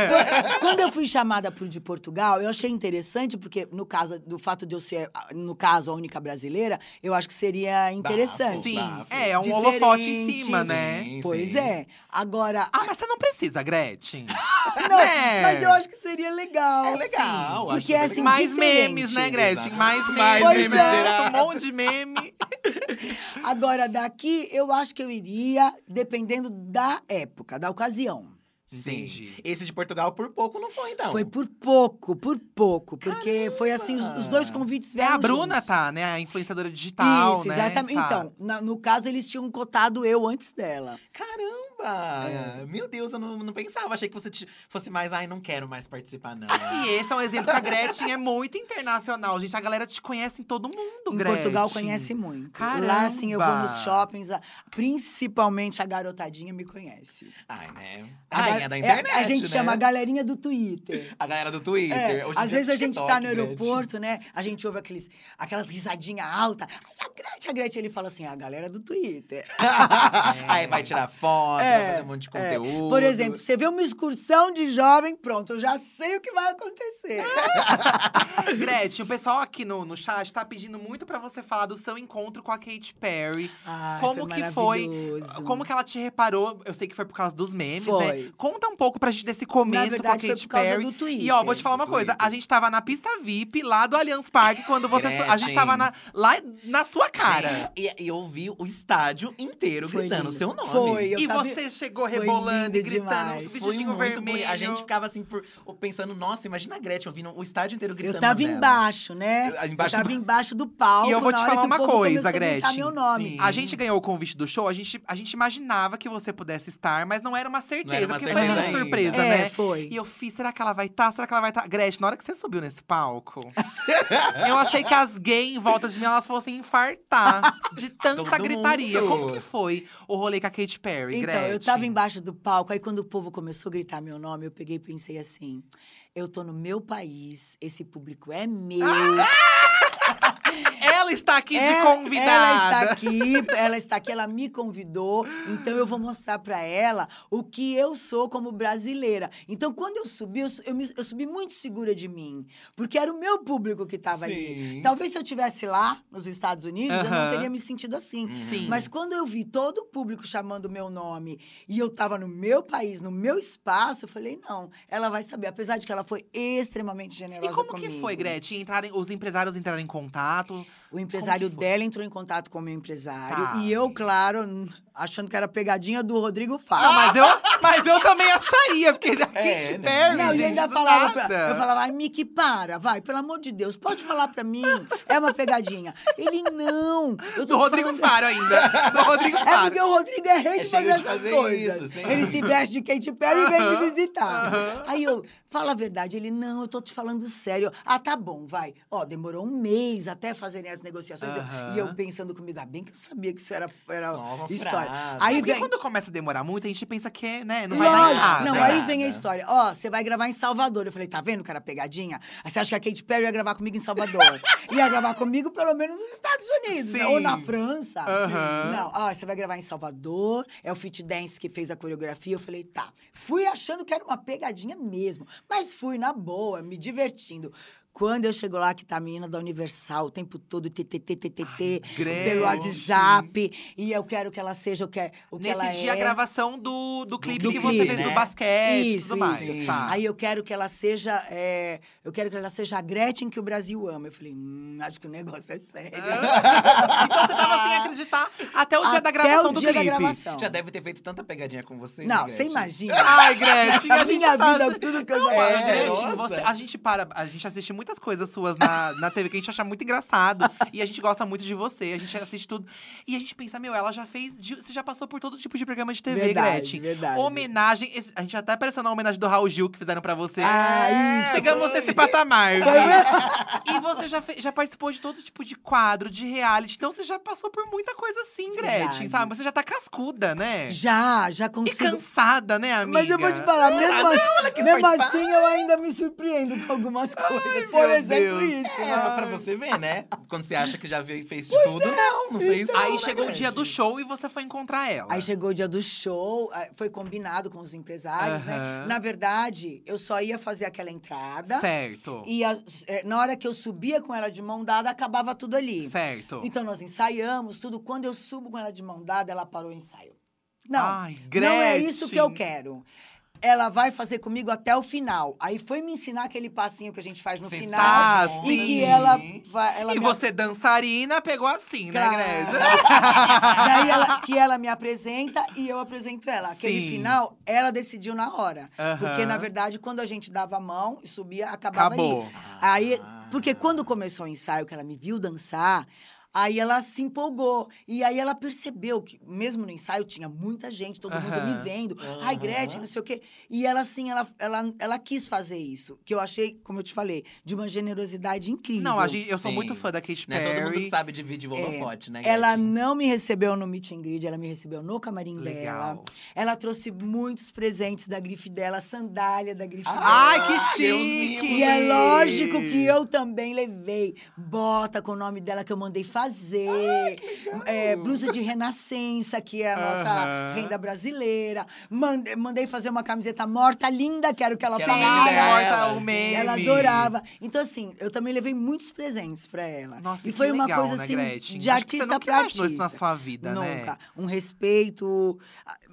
Não, quando eu fui chamada pro de Portugal, eu achei interessante, porque no caso do fato de eu ser, no caso, a única brasileira, eu acho que seria interessante. Sim, bafo. é, é um Diferente, holofote em cima, né? Sim, Pois sim. é. Agora, Ah, mas você não precisa, Gretchen. não, né? mas eu acho que seria legal. É legal, acho Porque é assim, mais diferente. memes, né, Gretchen? Exato. Mais memes. Mais Pois memes é. um monte de meme. Agora, daqui, eu acho que eu iria, dependendo da época, da ocasião. Sim. Entendi. Esse de Portugal por pouco não foi, então. Foi por pouco, por pouco. Porque foi assim, os, os dois convites É, vieram a Bruna juntos. tá, né? A influenciadora digital, Isso, né? exatamente. Tá. Então, no caso, eles tinham cotado eu antes dela. Caramba! É. Meu Deus, eu não, não pensava. Achei que você te- fosse mais, ai, não quero mais participar, não. E esse é um exemplo que a Gretchen é muito internacional, gente. A galera te conhece em todo mundo, Em Gretchen. Portugal conhece muito. Caramba! Lá, assim, eu vou nos shoppings, principalmente a garotadinha me conhece. Ai, né? A Ai, ga- é da é- internet, A gente né? chama a galerinha do Twitter. A galera do Twitter. É, às é vezes a gente TikTok, tá no Gretchen. aeroporto, né? A gente ouve aqueles, aquelas risadinhas altas. Ai, a Gretchen, a Gretchen, ele fala assim, a galera do Twitter. Aí vai tirar foto, vai fazer um monte de é. conteúdo. Por exemplo, você vê uma excursão de jovem, pronto, eu já sei o que vai acontecer. Gretchen, o pessoal aqui no, no chat tá pedindo muito pra você falar do seu encontro com a Katy Perry. Ai, como foi que foi? Como que ela te reparou? Eu sei que foi por causa dos memes, Foi. né? Conta um pouco pra gente desse começo verdade, com a foi Katy por causa Perry. do Twitter, E ó, vou te falar uma coisa. A gente tava na pista VIP lá do Allianz Parque quando você. A gente Gretchen. tava na- lá na sua cara. E, e eu vi o estádio inteiro Foi gritando o seu nome. Foi, eu E tava- você chegou foi rebolando e gritando, demais. Foi vestidinho vermelho. bonito. A gente ficava assim, por, pensando, nossa, imagina a Gretchen ouvindo o estádio inteiro gritando Eu tava embaixo, né? Eu- embaixo eu tava do- embaixo do palco. E eu vou te falar uma coisa, começou a Gretchen. meu nome. Sim. A gente ganhou o convite do show, a gente, a gente imaginava que você pudesse estar, mas não era uma certeza, era uma porque foi certeza meio ainda. surpresa, É, né? foi. E eu fiz, será que ela vai estar? Será que ela vai estar? Gretchen, na hora que você subiu nesse palco, eu achei que as gays em volta de mim, elas fossem infartar de tanta Todo gritaria. mundo. Como que foi o rolê com a Katy Perry, Então, Gretchen? Eu tava embaixo do palco, aí quando o povo começou a gritar meu nome, eu peguei e pensei assim: eu tô no meu país, esse público é meu. Ela está aqui de Ela- convidada. Ela está aqui, ela está aqui, ela me convidou, então eu vou mostrar pra ela o que eu sou como brasileira. Então, quando eu subi, eu, eu me- eu subi muito segura de mim, porque era o meu público que estava ali. Talvez se eu tivesse lá nos Estados Unidos, eu não teria me sentido assim. Sim. Mas quando eu vi todo o público chamando o meu nome e eu estava no meu país, no meu espaço, eu falei, não, ela vai saber. Apesar de que ela foi extremamente E generosa como comigo. que foi, Gretchen? Entrarem, os empresários entraram em contato? O empresário dela entrou em contato com o meu empresário. Tá. E eu, claro, achando que era pegadinha do Rodrigo Faro. Não, mas eu, mas eu também acharia, porque a Katy É, né? Perry, Não, e gente, ainda do falava pra, eu falava, ai, Miki, para, vai, pelo amor de Deus, pode falar pra mim, é uma pegadinha. Ele, não. Eu tô Do Rodrigo falando- Faro ainda. Do Rodrigo É Faro. porque o Rodrigo é rei É de fazer essas fazer coisas. isso, sim. ele se veste de Katy Perry e vem me visitar. Aí eu, fala a verdade. Ele, não, eu tô te falando sério. Ah, tá bom, vai. Ó, demorou um mês até fazerem as negociações. Eu- Aham. E eu pensando comigo, ah, bem que eu sabia que isso era, era uma história. Aí Porque vem. quando começa a demorar muito, a gente pensa que, é, né, não vai dar Lógico. errado. Não, né? aí vem a Nada. história. Ó, você vai gravar em Salvador. Eu falei, tá vendo que era pegadinha? Aí você acha que a Katy Perry ia gravar comigo em Salvador? ia gravar comigo, pelo menos, nos Estados Unidos, né? Ou na França. Aham. Não, ó, você vai gravar em Salvador. É o Fit Dance que fez a coreografia. Eu falei, tá. Fui achando que era uma pegadinha mesmo. Mas fui na boa, me divertindo. Quando eu chego lá, que tá a menina da Universal o tempo todo, TTT, TTT, Gretchen. pelo WhatsApp. E eu quero que ela seja o que, o que Nesse ela dia, a é. gravação do, do clipe do que você clipe, fez do né? basquete e Isso, tudo mais. isso. Tá. Aí eu quero que ela seja. é, eu quero que ela seja a Gretchen que o Brasil ama. Eu falei, hum, acho que o negócio é sério. então você tava sem acreditar até o dia da Até gravação o do dia da clipe. gravação. Já deve ter feito tanta pegadinha com você. Não, você imagina. Ai, Gretchen, a a gente minha sabe- vida, tudo que eu já Não. É, Gretchen, você- a gente para, a gente assiste muitas coisas suas na, na TV que a gente acha muito engraçado. e a gente gosta muito de você, a gente assiste tudo. E a gente pensa, meu, ela já fez. Você já passou por todo tipo de programa de TV, Verdade, Gretchen. verdade. Homenagem. a gente até apareceu na homenagem do Raul Gil que fizeram pra você. Ah, isso. Chegamos foi. nesse patamar. E você já, fe- já participou de todo tipo de quadro, de reality. Então você já passou por muita coisa assim, Gretchen, Verdade. sabe? Você já tá cascuda, né? Já, já E consigo. cansada, né, amiga? Mas eu vou te falar, mesmo, não, assim, mesmo assim eu ainda me surpreendo com algumas coisas. Por meu exemplo, Deus. isso. É, né? mas pra você ver, né? Quando você acha que já veio, fez de tudo, não, não fez então. Aí né, chegou o dia do show e você foi encontrar ela. Aí chegou o dia do show, foi combinado com os empresários, né? Aham. Na verdade, eu só ia fazer aquela entrada. Certo. E as- eh, na hora que eu subia com ela de mão dada, acabava tudo ali. Certo. Então nós ensaiamos tudo. Quando eu subo com ela de mão dada, ela parou o ensaio. Não, Ai, não é isso que eu quero. Ela vai fazer comigo até o final. Aí foi me ensinar aquele passinho que a gente faz no Vocês final. Ah, e sim. que ela vai. Ela E você, dançarina, pegou assim, Claro. né, Gretchen? Daí ela, que ela me apresenta e eu apresento ela. Aquele Sim. final, ela decidiu na hora. Aham. Porque, na verdade, quando a gente dava a mão e subia, acabava Acabou. ali. Aí, porque quando começou o ensaio, que ela me viu dançar, aí ela se empolgou. E aí ela percebeu que, mesmo no ensaio, tinha muita gente, todo mundo me vendo. Ai, Gretchen, não sei o quê. E ela, assim, ela, ela, ela quis fazer isso. Que eu achei, como eu te falei, de uma generosidade incrível. Não, a gente, eu sou Sim. muito fã da Katy Né? Perry. Todo mundo que sabe dividir o holofote, né, Ela Gretchen? não me recebeu no meet and greet, ela me recebeu no camarim Legal. dela. Ela trouxe muitos presentes da grife dela, sandália da grife dela. Ai, que chique! E é lógico que eu também levei bota com o nome dela que eu mandei fazer. É, blusa de renascença, que é a nossa Aham. renda brasileira. Mandei, mandei fazer uma camiseta morta linda, que era o que ela Que falava. dela, Morta, o meme. Ela adorava. Então, assim, eu também levei muitos presentes pra ela. Nossa, e que foi uma legal, coisa né, assim Gretchen? de artista nunca pra imaginou artista. isso na sua vida, né? Nunca. Um respeito.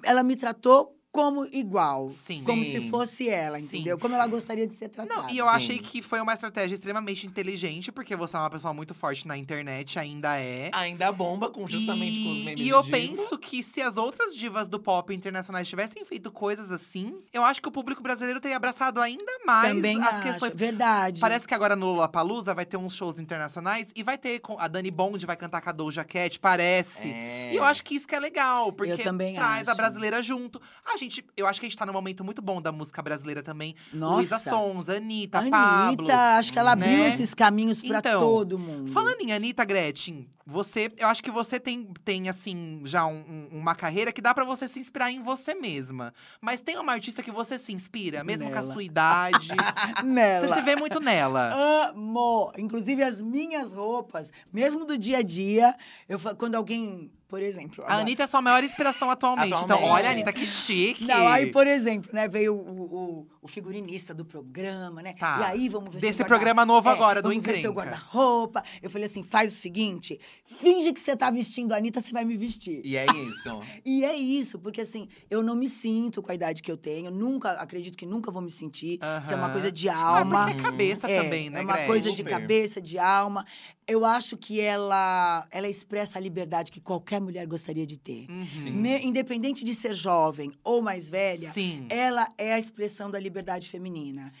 Ela me tratou como igual. Sim. Como Sim. se fosse ela, Sim. entendeu? Como ela gostaria de ser tratada. Não, e eu Sim. achei que foi uma estratégia extremamente inteligente, porque você é uma pessoa muito forte na internet, ainda é. Ainda bomba com, justamente e, com os memes E eu penso que se as outras divas do pop internacionais tivessem feito coisas assim, eu acho que o público brasileiro teria abraçado ainda mais Também as acho. questões. Verdade. Parece que agora no Lollapalooza vai ter uns shows internacionais e vai ter com- a Dani Bond vai cantar com a Doja Cat, parece. É. E eu acho que isso que é legal, porque também traz a acho. brasileira junto. A gente, eu acho que a gente tá num momento muito bom da música brasileira também. Nossa. Luísa Sonza, Anitta, Anitta, Pablo. acho que ela abriu né? esses caminhos pra Então, todo mundo. Falando em Anitta, Gretchen, você, eu acho que você tem, tem assim, já um- um- uma carreira que dá pra você se inspirar em você mesma. Mas tem uma artista que você se inspira, mesmo com a Nela. sua idade. Nela. você se vê muito nela. Amo! Inclusive, as minhas roupas, mesmo do dia a dia, eu, quando alguém, por exemplo. A agora- Anitta é a sua maior inspiração atualmente. Então, Atualmente. olha, Anitta, que chique. Não, aí, por exemplo, né, veio o, o, o figurinista do programa, né? Tá. E aí, vamos ver Desse programa novo É, agora, do vamos ver seu Encrenca. guarda-roupa. Eu falei assim, faz o seguinte, finge que você tá vestindo a Anitta, você vai me vestir. E é isso. E é isso, porque assim, eu não me sinto com a idade que eu tenho, nunca, acredito que nunca vou me sentir. Isso é uma coisa de Ah, alma. porque é cabeça É, também, né, É uma Gretchen? coisa de cabeça, de alma. Eu acho que ela, ela expressa a liberdade que qualquer mulher gostaria de ter. Sim. Me- independente de ser jovem ou mais velha, Sim. ela é a expressão da liberdade feminina.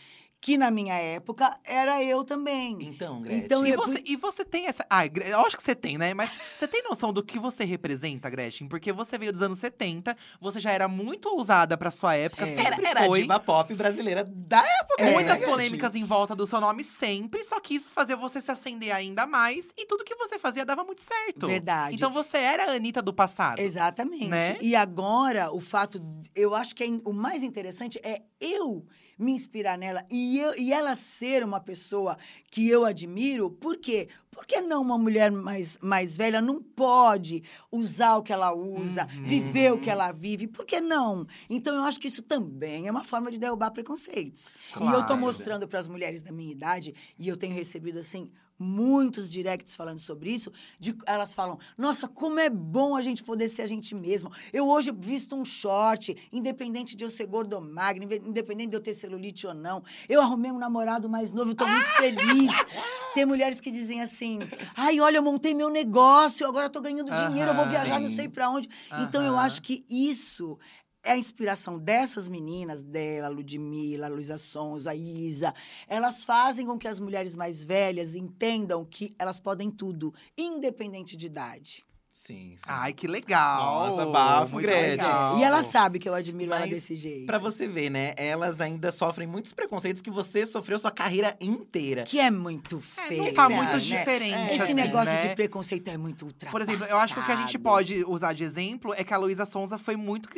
Que na minha época era eu também. Então, Gretchen. Então, E eu- você, e você tem essa. Ah, acho que você tem, né? Mas você tem noção do que você representa, Gretchen? Porque você veio dos anos 70, você já era muito ousada pra sua época, É. sempre Era, era a foi. diva pop brasileira da época. É, né, Muitas Gretchen? polêmicas em volta do seu nome sempre, só que isso fazia você se acender ainda mais e tudo que você fazia dava muito certo. Verdade. Então você era a Anitta do passado. Exatamente. Né? E agora, o fato. Eu acho que é o mais interessante é eu me inspirar nela e, eu, e ela ser uma pessoa que eu admiro, por quê? Por que não uma mulher mais, mais velha não pode usar o que ela usa, Uhum. viver o que ela vive? Por que não? Então, eu acho que isso também é uma forma de derrubar preconceitos. E eu Claro. mostrando para as mulheres da minha idade, e eu tenho recebido, assim, muitos directs falando sobre isso, de, elas falam, nossa, como é bom a gente poder ser a gente mesmo. Eu hoje visto um short, independente de eu ser gordo ou magro, independente de eu ter celulite ou não. Eu arrumei um namorado mais novo, eu tô muito feliz. Tem mulheres que dizem assim, ai, olha, eu montei meu negócio, agora tô ganhando dinheiro, eu vou viajar não Sim. sei para onde. Então, eu acho que isso é a inspiração dessas meninas, dela, Ludmilla, Luísa Sonza, Isa. Elas fazem com que as mulheres mais velhas entendam que elas podem tudo, independente de idade. Sim, sim. Ai, que legal. Nossa, bafo, Muito Gretchen. E ela sabe que eu admiro ela Mas desse jeito. Pra você ver, né? Elas ainda sofrem muitos preconceitos que você sofreu sua carreira inteira. Que é muito É, feio. não tá né? muito É, diferente. Esse assim, negócio né? de preconceito é muito Por ultrapassado. exemplo, eu acho que o que a gente pode usar de exemplo é que a Luísa Sonza foi muito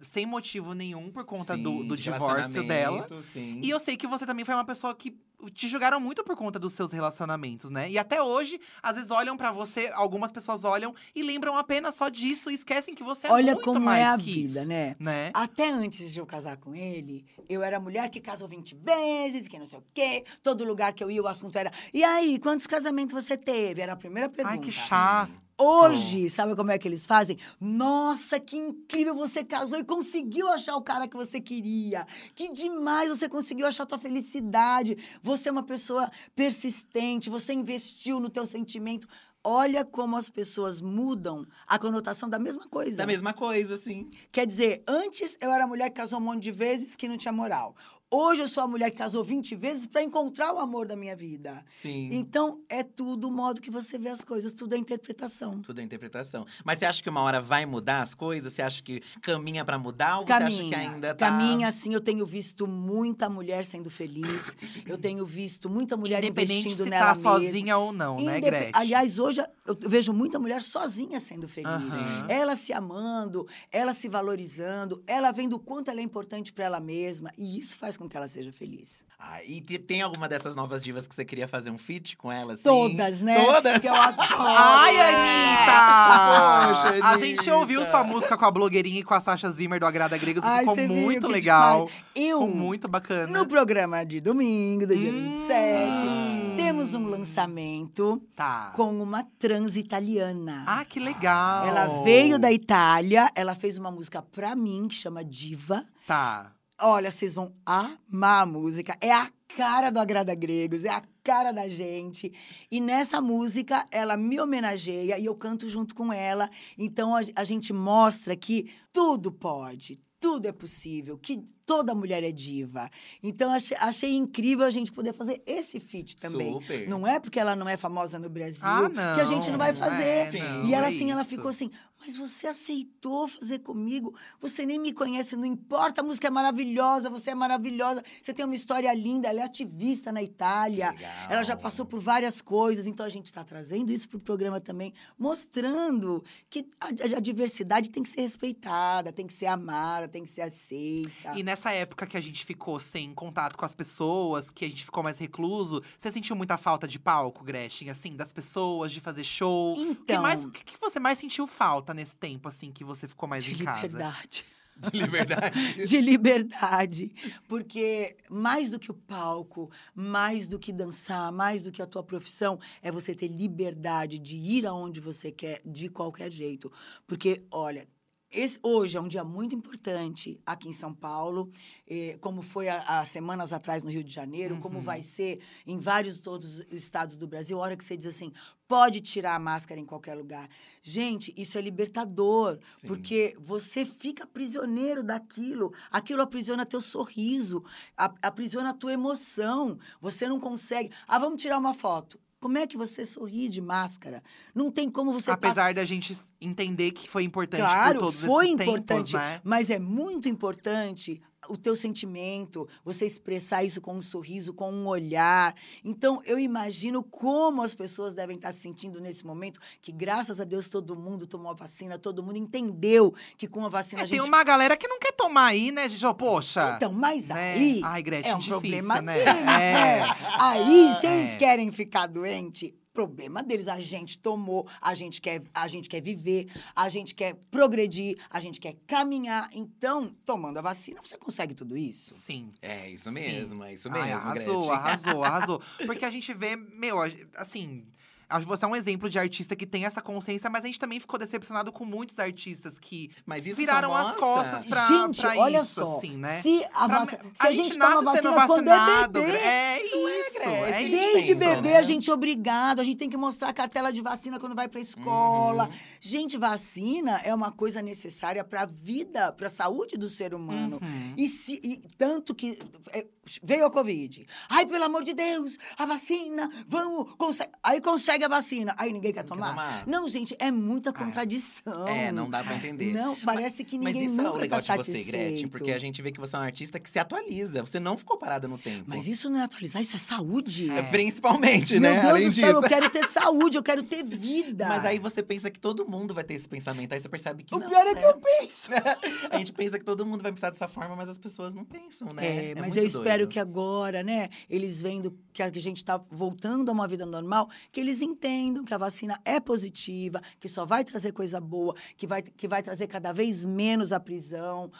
sem motivo nenhum por conta Sim, do, do de divórcio dela. Sim. E eu sei que você também foi uma pessoa que te julgaram muito por conta dos seus relacionamentos, né? E até hoje, às vezes olham pra você, algumas pessoas olham e lembram apenas só disso e esquecem que você é Olha muito como mais é a que vida, isso, né? né? Até antes de eu casar com ele, eu era mulher que casou 20 vezes, que não sei o quê. Todo lugar que eu ia, o assunto era. E aí, quantos casamentos você teve? Era a primeira pergunta. Ai, que chato. Hoje, sabe como é que eles fazem? Nossa, que incrível você casou e conseguiu achar o cara que você queria. Que demais você conseguiu achar a tua felicidade. Você é uma pessoa persistente, você investiu no teu sentimento. Olha como as pessoas mudam a conotação da mesma coisa. Da mesma coisa, sim. Quer dizer, antes eu era mulher que casou um monte de vezes que não tinha moral. Hoje eu sou a mulher que casou 20 vezes para encontrar o amor da minha vida. Sim. Então, é tudo o modo que você vê as coisas, tudo é interpretação. Tudo é interpretação. Mas você acha que uma hora vai mudar as coisas? Você acha que caminha pra mudar? Ou você acha que ainda tá… caminha, assim, eu tenho visto muita mulher sendo feliz. eu tenho visto muita mulher investindo se nela tá mesma. sozinha ou não, né, Indep- Gretchen? Aliás, hoje eu vejo muita mulher sozinha sendo feliz. Aham. Ela se amando, ela se valorizando, ela vendo o quanto ela é importante para ela mesma. E isso faz com que ela seja feliz. Ah, e te- tem alguma dessas novas divas que você queria fazer um feat com ela? Assim? Todas, né? Todas? Que eu adoro. Ai, Anitta! Poxa, a gente Anitta. ouviu sua música com a blogueirinha e com a Sasha Zimmer do Agrada Gregos. e Ai, ficou muito legal. demais. Eu, Ficou muito bacana. no programa de domingo, do dia Hum. 27, temos um lançamento Tá. com uma trans italiana. Ah, que legal. Ela veio da Itália, ela fez uma música pra mim que chama Diva. Tá. Olha, vocês vão amar a música. É a cara do Agrada Gregos, é a cara da gente. E nessa música, ela me homenageia e eu canto junto com ela. Então, a, a gente mostra que tudo pode, tudo é possível, que toda mulher é diva. Então, achei, achei incrível a gente poder fazer esse feat também. Super. Não é porque ela não é famosa no Brasil Ah, que a gente não vai não fazer. é, não, e ela, é assim, ela isso. ficou assim, mas você aceitou fazer comigo? Você nem me conhece, não importa, a música é maravilhosa, você é maravilhosa, você tem uma história linda, ela é ativista na Itália, legal. ela já passou por várias coisas, então a gente está trazendo isso para o programa também, mostrando que a, a- diversidade tem que ser respeitada, tem que ser amada, tem que ser aceita. E nessa época que a gente ficou sem contato com as pessoas, que a gente ficou mais recluso, você sentiu muita falta de palco, Gretchen? Assim, das pessoas, de fazer show? O que, Então- mais, o que que você mais sentiu falta nesse tempo, assim, que você ficou mais de em casa? liberdade. De liberdade. de liberdade. Porque mais do que o palco, mais do que dançar, mais do que a tua profissão, é você ter liberdade de ir aonde você quer, de qualquer jeito. Porque, olha. esse- hoje é um dia muito importante aqui em São Paulo, eh, como foi há, semanas atrás no Rio de Janeiro, como vai ser em vários todos os estados do Brasil. A hora que você diz assim, pode tirar a máscara em qualquer lugar. Gente, isso é libertador, Sim. porque você fica prisioneiro daquilo. Aquilo aprisiona teu sorriso, aprisiona a tua emoção. Você não consegue. Ah, vamos tirar uma foto. Como é que você sorri de máscara? Não tem como você Apesar da gente entender que foi importante Claro, por todos foi esses importante, tempos, né? mas é muito importante o teu sentimento, você expressar isso com um sorriso, com um olhar. Então, eu imagino como as pessoas devem estar se sentindo nesse momento, que graças a Deus todo mundo tomou a vacina, todo mundo entendeu que com a vacina É, a gente Tem uma galera que não quer tomar aí, né, Gigi? Poxa. então, mas né? aí Ai, Gretchen, é um difícil, problema né? deles, É. né? Aí, se É. eles querem ficar doente, problema deles. A gente tomou, a gente quer, a gente quer viver, a gente quer progredir, a gente quer caminhar. Então, tomando a vacina, você consegue tudo isso. Sim. É isso Sim. mesmo, é isso Ai, mesmo, arrasou, Gretchen. arrasou, arrasou. Porque a gente vê, meu, assim. Acho que você é um exemplo de artista que tem essa consciência, mas a gente também ficou decepcionado com muitos artistas que Mas isso viraram as costas pra, gente, pra olha isso, só. assim, né? Se a, Pra- se a, gente, toma nasce sendo vacina quando é bebê, É isso, Gretchen, é isso. Desde bebê, né? a gente é obrigado, a gente tem que mostrar a cartela de vacina quando vai pra escola. Uhum. Gente, vacina é uma coisa necessária pra vida, pra saúde do ser humano. Uhum. E, se, e tanto que é, veio a Covid. Ai, pelo amor de Deus, a vacina, vamos, consegue. Aí consegue a vacina, aí ninguém quer tomar. tomar. Não, gente, é muita contradição. É, não dá pra entender. Não, parece que ninguém Mas isso é nunca o legal tá de você. Gretchen, porque a gente vê que você é um artista que se atualiza. Você não ficou parada no tempo. Mas isso não é atualizar, isso é saúde. É, Principalmente, Meu né? Deus Além do céu, disso. eu quero ter saúde, eu quero ter vida. Mas aí você pensa que todo mundo vai ter esse pensamento. Aí você percebe que O não. pior é que eu penso. a gente pensa que todo mundo vai pensar dessa forma, mas as pessoas não pensam, né? É, mas muito eu espero doido. que agora, né, eles vendo que a gente está voltando a uma vida normal, que eles entendam que a vacina é positiva, que só vai trazer coisa boa, que vai, que vai trazer cada vez menos a prisão,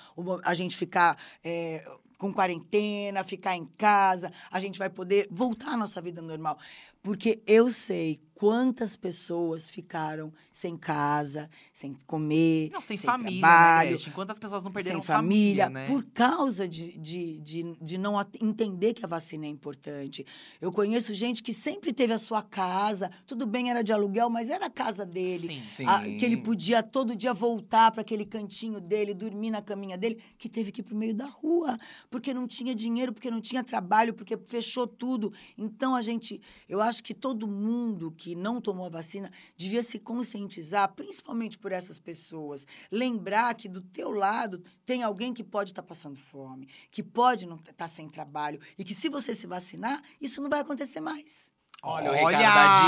a gente ficar é, com quarentena, ficar em casa, a gente vai poder voltar à nossa vida normal. Porque eu sei quantas pessoas ficaram sem casa, sem comer, Não, sem, sem família, né, trabalho, Gretchen? Quantas pessoas não perderam sem família, né? por causa de, de, de, de não entender que a vacina é importante. Eu conheço gente que sempre teve a sua casa, tudo bem, era de aluguel, mas era a casa dele. Sim. Sim. a- que ele podia todo dia voltar para aquele cantinho dele, dormir na caminha dele, que teve que ir para o meio da rua, porque não tinha dinheiro, porque não tinha trabalho, porque fechou tudo. Então, a gente, eu acho que todo mundo que não tomou a vacina devia se conscientizar, principalmente por essas pessoas. Lembrar que do teu lado tem alguém que pode estar passando fome, que pode não estar sem trabalho, e que se você se vacinar, isso não vai acontecer mais. Olha, o Olha! recado da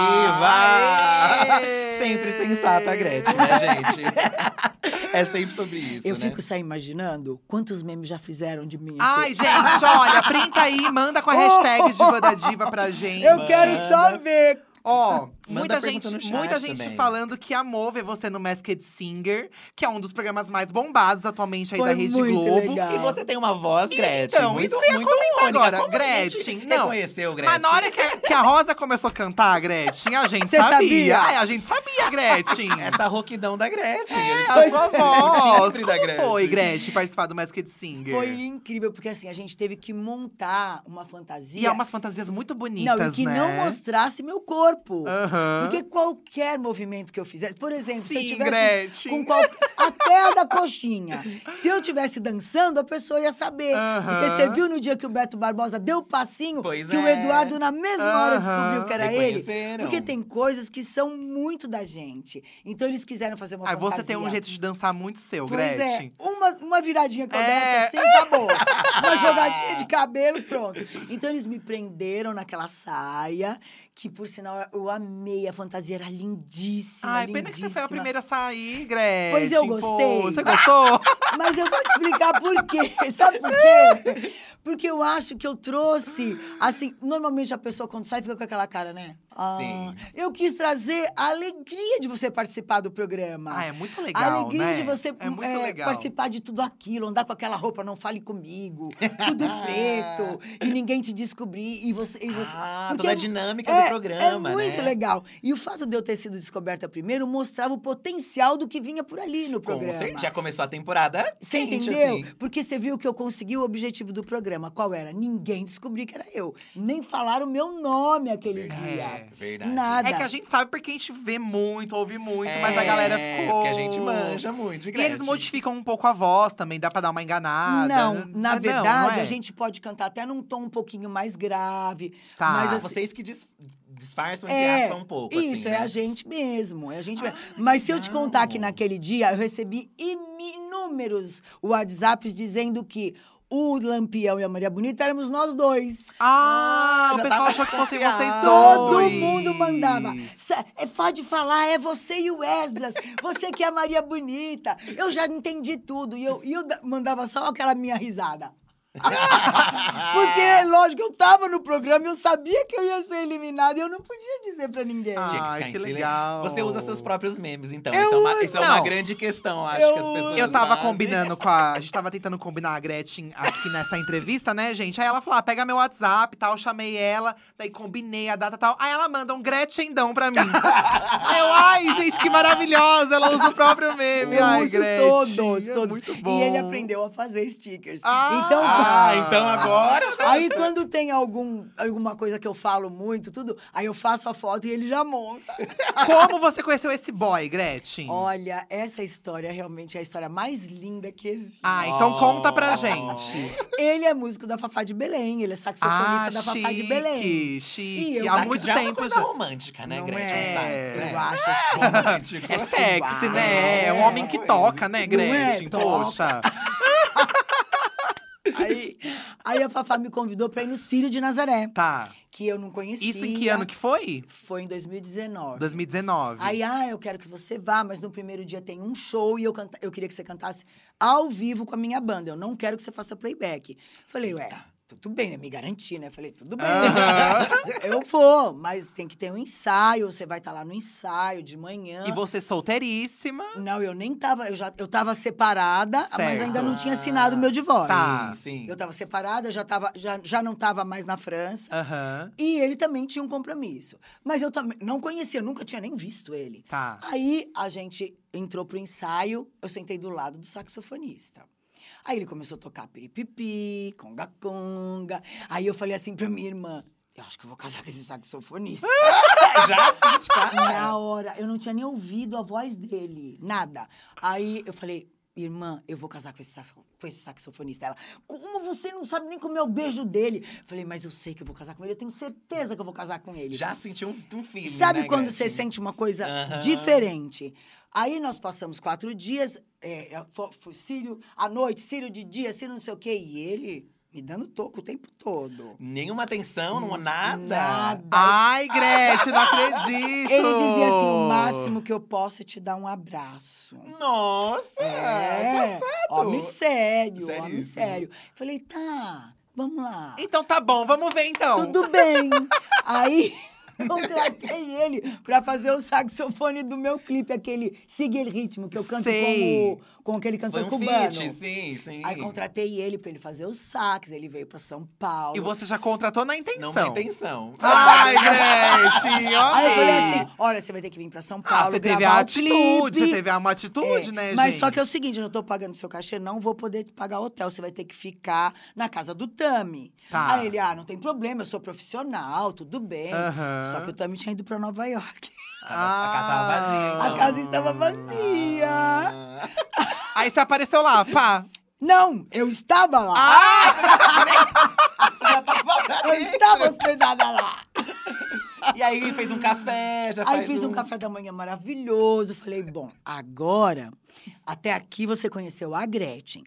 diva! Aê! sempre sensata a Gretchen, né, gente? é sempre sobre isso, Eu né? fico só imaginando quantos memes já fizeram de mim. Ai, gente, olha, printa aí, manda com a hashtag Diva da Diva pra gente. Eu quero só ver. Ó, muita gente, muita gente também. falando que amou ver você no Masked Singer, que é um dos programas mais bombados atualmente aí Foi da Rede muito Globo. legal. E você tem uma voz, Gretchen, Então, muito, isso eu ia muito comentar única. agora. Como a gente Gretchen, não. Reconheceu, Gretchen. Mas na hora que a, que a Rosa começou a cantar, Gretchen, a gente Cê sabia. sabia? Ai, a gente sabia, Gretchen. Essa rouquidão da Gretchen. a gente a sua é. voz. O timbre da Como Gretchen. foi, Gretchen, participar do Masked Singer? Foi incrível, porque assim, a gente teve que montar uma fantasia. E é umas fantasias muito bonitas, Não, e que né? não mostrasse meu corpo. Aham. Porque qualquer movimento que eu fizesse, por exemplo, se eu Sim, tivesse Gretchen. com qual- até a da coxinha. Se eu tivesse dançando, a pessoa ia saber. Porque você viu no dia que o Beto Barbosa deu o passinho, Pois que o é. Eduardo na mesma hora descobriu que era ele. Porque tem coisas que são muito da gente. Então eles quiseram fazer uma Ai, fantasia. você tem um jeito de dançar muito seu, Pois Gretchen. é, uma, uma viradinha que eu É. assim, acabou. Uma jogadinha de cabelo, pronto. Então eles me prenderam naquela saia, que por sinal eu amei, a fantasia era lindíssima, Ai, pena que você foi a lindíssima. primeira a sair, Gretchen. Pois eu Pô, gostei. você gostou? Mas eu vou te explicar por quê. Sabe por quê? Porque eu acho que eu trouxe, assim, normalmente a pessoa quando sai fica com aquela cara, né? Ah, Sim. Eu quis trazer a alegria de você participar do programa. Ah, é muito legal, A alegria né? de você É é, participar de tudo aquilo, andar com aquela roupa, não fale comigo, tudo preto, e ninguém te descobrir, e você... E você Ah, toda a é- dinâmica é, do programa, É muito né? legal. E o fato de eu ter sido descoberta primeiro mostrava o potencial do que vinha por ali no Com programa. certeza, já começou a temporada Você quente, entendeu? assim. Porque você viu que eu consegui o objetivo do programa. Qual era? Ninguém descobriu que era eu. Nem falaram o meu nome aquele Verdade, dia. verdade. Nada. É que a gente sabe porque a gente vê muito, ouve muito, É, mas a galera ficou. porque a gente manja muito E eles modificam um pouco a voz também, dá pra dar uma enganada. Não, Não, na não verdade, é? a gente pode cantar até num tom um pouquinho mais grave. Tá. Mas Ah, assim, vocês que dis- disfarçam entre É, aspas um pouco, isso, assim, é né? a gente mesmo, é a gente mesmo. Mas se eu te contar que naquele dia eu recebi inúmeros WhatsApps dizendo que o Lampião e a Maria Bonita éramos nós dois. Ah, Ah, o pessoal tava achou que fossem vocês Todo dois. mundo mandava. "Cê- É pode falar, é você e o Esdras. Você que é a Maria Bonita. Eu já entendi tudo. E eu, e eu da- mandava só aquela minha risada. Porque, lógico, eu tava no programa e eu sabia que eu ia ser eliminada e eu não podia dizer pra ninguém. Ah, Tinha que Ai, ficar em que silêncio. legal. Você usa seus próprios memes, então. Eu isso é uma, isso é uma Não. grande questão, acho Eu que as pessoas Eu tava fazem. combinando com a. A gente tava tentando combinar a Gretchen aqui nessa entrevista, né, gente? Aí ela falou: ah, pega meu WhatsApp e tal. Chamei ela, daí combinei a data e tal. Aí ela manda um Gretchendão pra mim. Aí eu, ai, gente, que maravilhosa! Ela usa o próprio meme. Eu ai, uso Gretchen, todos, é todos. Muito bom. E ele aprendeu a fazer stickers. Ah! então, Ah, então agora. Aí quando tem algum, alguma coisa que eu falo muito, tudo, aí eu faço a foto e ele já monta. Como você conheceu esse boy, Gretchen? Olha, essa história realmente é a história mais linda que existe. Ah, então conta pra Oh. gente. Ele é músico da Fafá de Belém, ele é saxofonista Ah, da Fafá de Belém. chique, E chique. eu- Há muito já é uma tempo coisa já. romântica, né, Não Gretchen? é? Né? Eu acho assim. Romântico. É sexy, né? É um homem que toca, né, Não é? Gretchen? Toca. Poxa. Aí, aí a Fafá me convidou pra ir no Círio de Nazaré, Tá. que eu não conhecia. Isso em que ano que foi? Foi em 2019. 2019. Aí, ah, eu quero que você vá, mas no primeiro dia tem um show e eu, canta... eu queria que você cantasse ao vivo com a minha banda. Eu não quero que você faça playback. Falei, ué, tudo bem, né? Me garanti, né? Falei, tudo bem. eu vou, mas tem que ter um ensaio, você vai estar lá no ensaio de manhã. E você solteiríssima. Não, eu nem tava, eu já eu tava separada, mas Certo. ainda não tinha assinado o meu divórcio. Tá. Sim, sim. Eu tava separada, já, tava, já, já não tava mais na França. Aham. E ele também tinha um compromisso. Mas eu também não conhecia, eu nunca tinha nem visto ele. Tá. Aí a gente entrou pro ensaio, eu sentei do lado do saxofonista. Aí ele começou a tocar piripipi, conga-conga. Aí eu falei assim pra minha irmã: eu acho que eu vou casar com esse saxofonista. Já assim, cara. Na hora, eu não tinha nem ouvido a voz dele, nada. Aí eu falei, irmã, eu vou casar com esse, saxo- com esse saxofonista. Ela, como você não sabe nem como é o beijo dele? Eu falei, mas eu sei que eu vou casar com ele, eu tenho certeza que eu vou casar com ele. Já sentiu um, um feeling, Sabe né, quando Gretchen? você sente uma coisa diferente? Aí nós passamos quatro dias, é, é, fo- foi Sírio à noite, Sírio de dia, Sírio não sei o quê. E ele me dando toco o tempo todo. Nenhuma atenção, não nada. Nada. Ai, Gretchen, não acredito! Ele dizia assim: o máximo que eu posso é te dar um abraço. Nossa! É, homem sério, homem Seríssimo. sério. Falei, tá, vamos lá. Então tá bom, vamos ver então. Tudo bem. Aí contratei ele pra fazer o saxofone do meu clipe, aquele Siga Ritmo, que eu canto Sei. com, o- com aquele Foi cantor um cubano. feat, sim, sim. Aí contratei ele pra ele fazer o sax, ele veio pra São Paulo. E você já contratou na Não intenção. uma intenção. Ai, Gretchen. Aí eu falei assim: olha, você vai ter que vir pra São Ah, Paulo. você teve gravar a o atitude, clipe. você teve uma atitude, É, né, Mas gente? só que é o seguinte, eu não tô pagando seu cachê, não vou poder te pagar hotel. Você vai ter que ficar na casa do Tami. Tá. Aí ele, ah, não tem problema, eu sou profissional, tudo bem. Aham. Só que o Tami tinha ido pra Nova York. A casa tava vazia. A então. casa estava vazia. Ah. Aí você apareceu lá, pá. Não, eu estava lá. Você já tava eu estava hospedada lá. E aí fez um café, já Aí fiz um um café da manhã maravilhoso. Falei, bom, agora, até aqui você conheceu a Gretchen.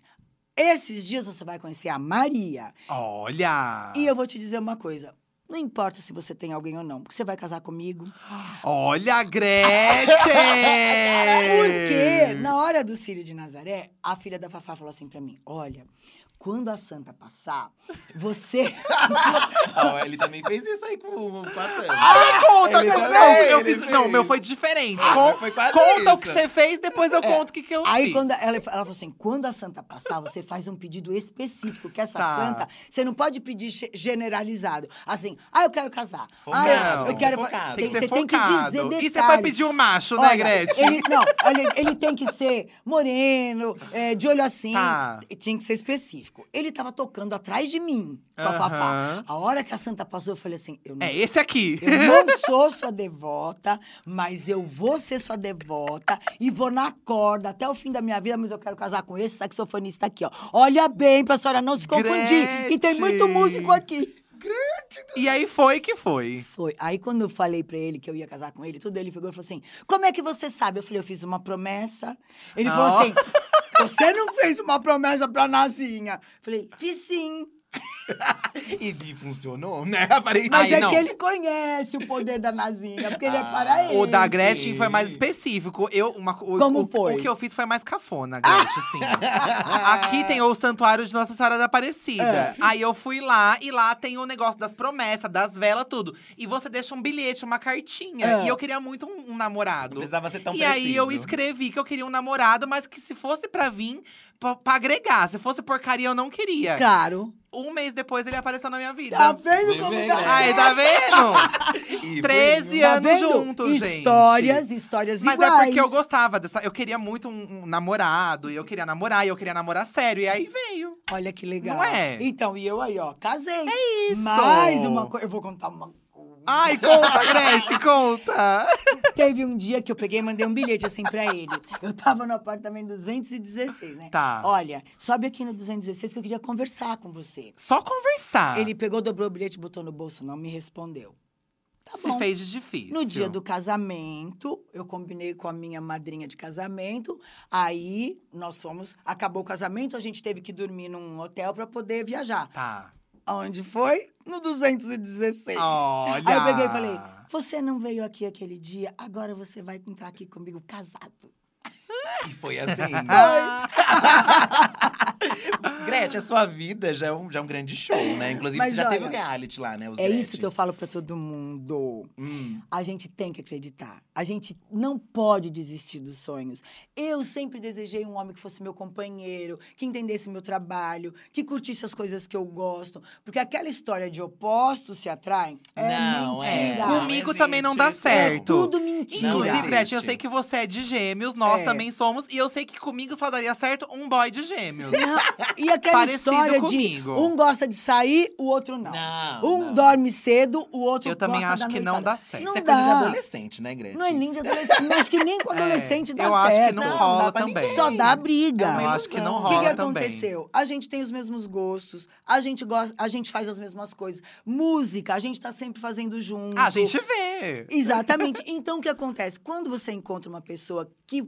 Esses dias você vai conhecer a Maria. Olha! E eu vou te dizer uma coisa. Não importa se você tem alguém ou não, porque você vai casar comigo. Olha, Gretchen! Porque na hora do Círio de Nazaré, a filha da Fafá falou assim pra mim: olha. Quando a santa passar, você. Ó, ele também fez isso aí com, com a. Ah, conta! Ele não, também, eu ele fiz, não, fez. meu foi diferente. Ah, Con- foi quase conta o isso. que você fez, depois eu conto o que, que eu Aí fiz. quando ela, ela falou assim: quando a santa passar, você faz um pedido específico, que essa Tá. santa, você não pode pedir ge- generalizado. Assim, ah, eu quero casar. Focado, ah, eu, tem eu que quero. focado. Tem que ser você tem que dizer E detalhes. você foi pedir o macho, né, Olha, Gretchen? Ele, não, olha, ele tem que ser moreno, é, de olho assim. Tá. e Tinha que ser específico. Ele tava tocando atrás de mim, com a Aham. Fafá. A hora que a santa passou, eu falei assim: eu não É esse aqui. eu não sou sua devota, mas eu vou ser sua devota e vou na corda até o fim da minha vida, mas eu quero casar com esse saxofonista aqui, ó. Olha bem pra senhora não se confundir, que tem muito Gretchen. músico aqui. E aí foi que foi. Foi. Aí quando eu falei pra ele que eu ia casar com ele, tudo ele pegou e falou assim: "Como é que você sabe?" Eu falei: "Eu fiz uma promessa". Ele falou Ah. assim: Você não fez uma promessa pra Nazinha. Falei, fiz sim. E de- funcionou, né? Aparentemente. Mas Ai, é não. que ele conhece o poder da Nazinha, porque ele é paraense. O da Gretchen Sim. foi mais específico. Eu, uma, o, Como o- foi? O que eu fiz foi mais cafona, Gretchen, assim. Aqui tem o Santuário de Nossa Senhora da Aparecida. É. Aí eu fui lá e lá tem o negócio das promessas, das velas, tudo. E você deixa um bilhete, uma cartinha. É. E eu queria muito um, um namorado. Não precisava ser tão e preciso. aí eu escrevi que eu queria um namorado, mas que se fosse pra vir, pra, pra agregar. Se fosse porcaria, eu não queria. Claro. Um mês depois ele apareceu na minha vida. Tá vendo como tá? Aí, tá vendo? E foi 13 indo. Tá anos vendo? juntos, gente. Histórias, histórias Mas iguais. é porque eu gostava dessa. Eu queria muito um, um namorado, e eu queria namorar, e eu queria namorar sério. E aí veio. Olha que legal. Não é? Então, e eu aí, ó, casei. É isso. Mais uma coisa. Eu vou contar uma coisa. Ai, conta, Gretchen, conta! Teve um dia que eu peguei e mandei um bilhete assim pra ele. Eu tava no apartamento 216, né? Tá. Olha, sobe aqui no 216 que eu queria conversar com você. Só conversar. Ele pegou, dobrou o bilhete, botou no bolso, não me respondeu. Tá se bom. fez de difícil. No dia do casamento, eu combinei com a minha madrinha de casamento. Aí nós fomos, acabou o casamento, a gente teve que dormir num hotel pra poder viajar. Tá. Aonde foi? No 216. Olha! Aí eu peguei e falei: Você não veio aqui aquele dia, agora você vai entrar aqui comigo casado. E foi assim. Gretchen, a sua vida já é um, já é um grande show, né? Inclusive, Mas você já olha, teve o reality lá, né? Os É isso que eu falo pra todo mundo. Hum. A gente tem que acreditar. A gente não pode desistir dos sonhos. Eu sempre desejei um homem que fosse meu companheiro, que entendesse meu trabalho, que curtisse as coisas que eu gosto. Porque aquela história de opostos se atraem é Não, é. mentira. Não Comigo existe também não dá isso. certo. É tudo mentira. Não Inclusive. Gretchen, eu sei que você é de gêmeos, nós É. também somos. E eu sei que comigo só daria certo um boy de gêmeos. Não, E aquela Parecido história comigo. de um gosta de sair, o outro não. Não, um não. dorme cedo, o outro Eu também gosta acho da que não dá certo. Não Isso é dá. coisa de adolescente, né, Gretchen? Não é nem de adolescente. acho que nem com adolescente dá É, eu acho que certo. não Não, rola também. Só dá briga. É Eu acho que não ilusão. O que, rola que também. aconteceu? A gente tem os mesmos gostos, a gente gosta, a gente faz as mesmas coisas. Música, a gente tá sempre fazendo junto. A gente vê. Exatamente. Então, o que acontece? Quando você encontra uma pessoa que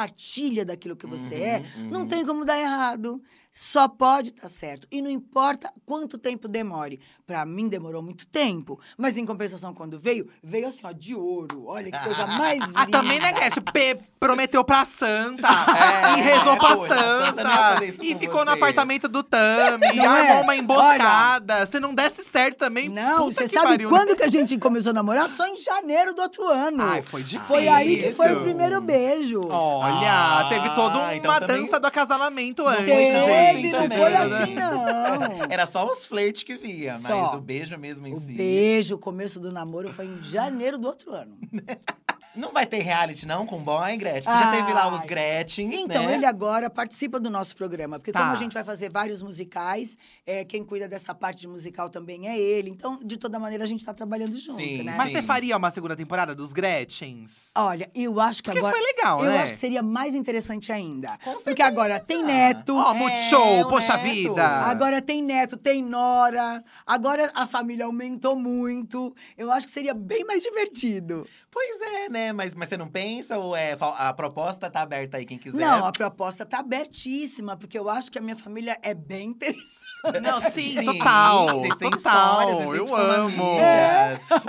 compartilha daquilo que você Uhum, é, uhum. não tem como dar errado. Só pode estar certo. E não importa quanto tempo demore. Pra mim, demorou muito tempo. Mas, em compensação, quando veio, veio assim, ó, de ouro. Olha que coisa mais linda. Ah, também, né, Gretchen? Pe- prometeu pra Santa. É, e rezou pra foi, a Santa Santa. e ficou no você. apartamento do Tami. E Não armou é? uma emboscada. Se não desse certo também, Não, você sabe pariu, né? quando que a gente começou a namorar? Só em janeiro do outro ano. Ai, foi difícil. Foi aí que foi o primeiro beijo. Olha, Ah, teve toda uma então também- dança do acasalamento antes, Gente. não também, foi né? assim, não. Era só os flertes que via, mas Só. o beijo mesmo em O si. beijo, o começo do namoro foi em janeiro do outro ano. Não vai ter reality, não, com boy, Gretchen? Você já teve lá os. Gretchen, Então, né? ele agora participa do nosso programa. Porque Tá. como a gente vai fazer vários musicais, é, quem cuida dessa parte de musical também é ele. Então, de toda maneira, a gente tá trabalhando junto, Sim, né? Mas Sim. você faria uma segunda temporada dos Gretchens? Olha, eu acho que Porque agora… foi legal, eu né? acho que seria mais interessante ainda. Com Porque certeza. agora tem neto. Ó, Multishow, É, o poxa Neto. vida. Agora tem neto, tem nora. Agora a família aumentou muito. Eu acho que seria bem mais divertido. Pois é, né? Mas, mas você não pensa ou é a proposta tá aberta aí, quem quiser? Não, a proposta tá abertíssima, porque eu acho que a minha família é bem interessante. Não, sim, Sim, total. Vocês têm total. histórias, eu amo.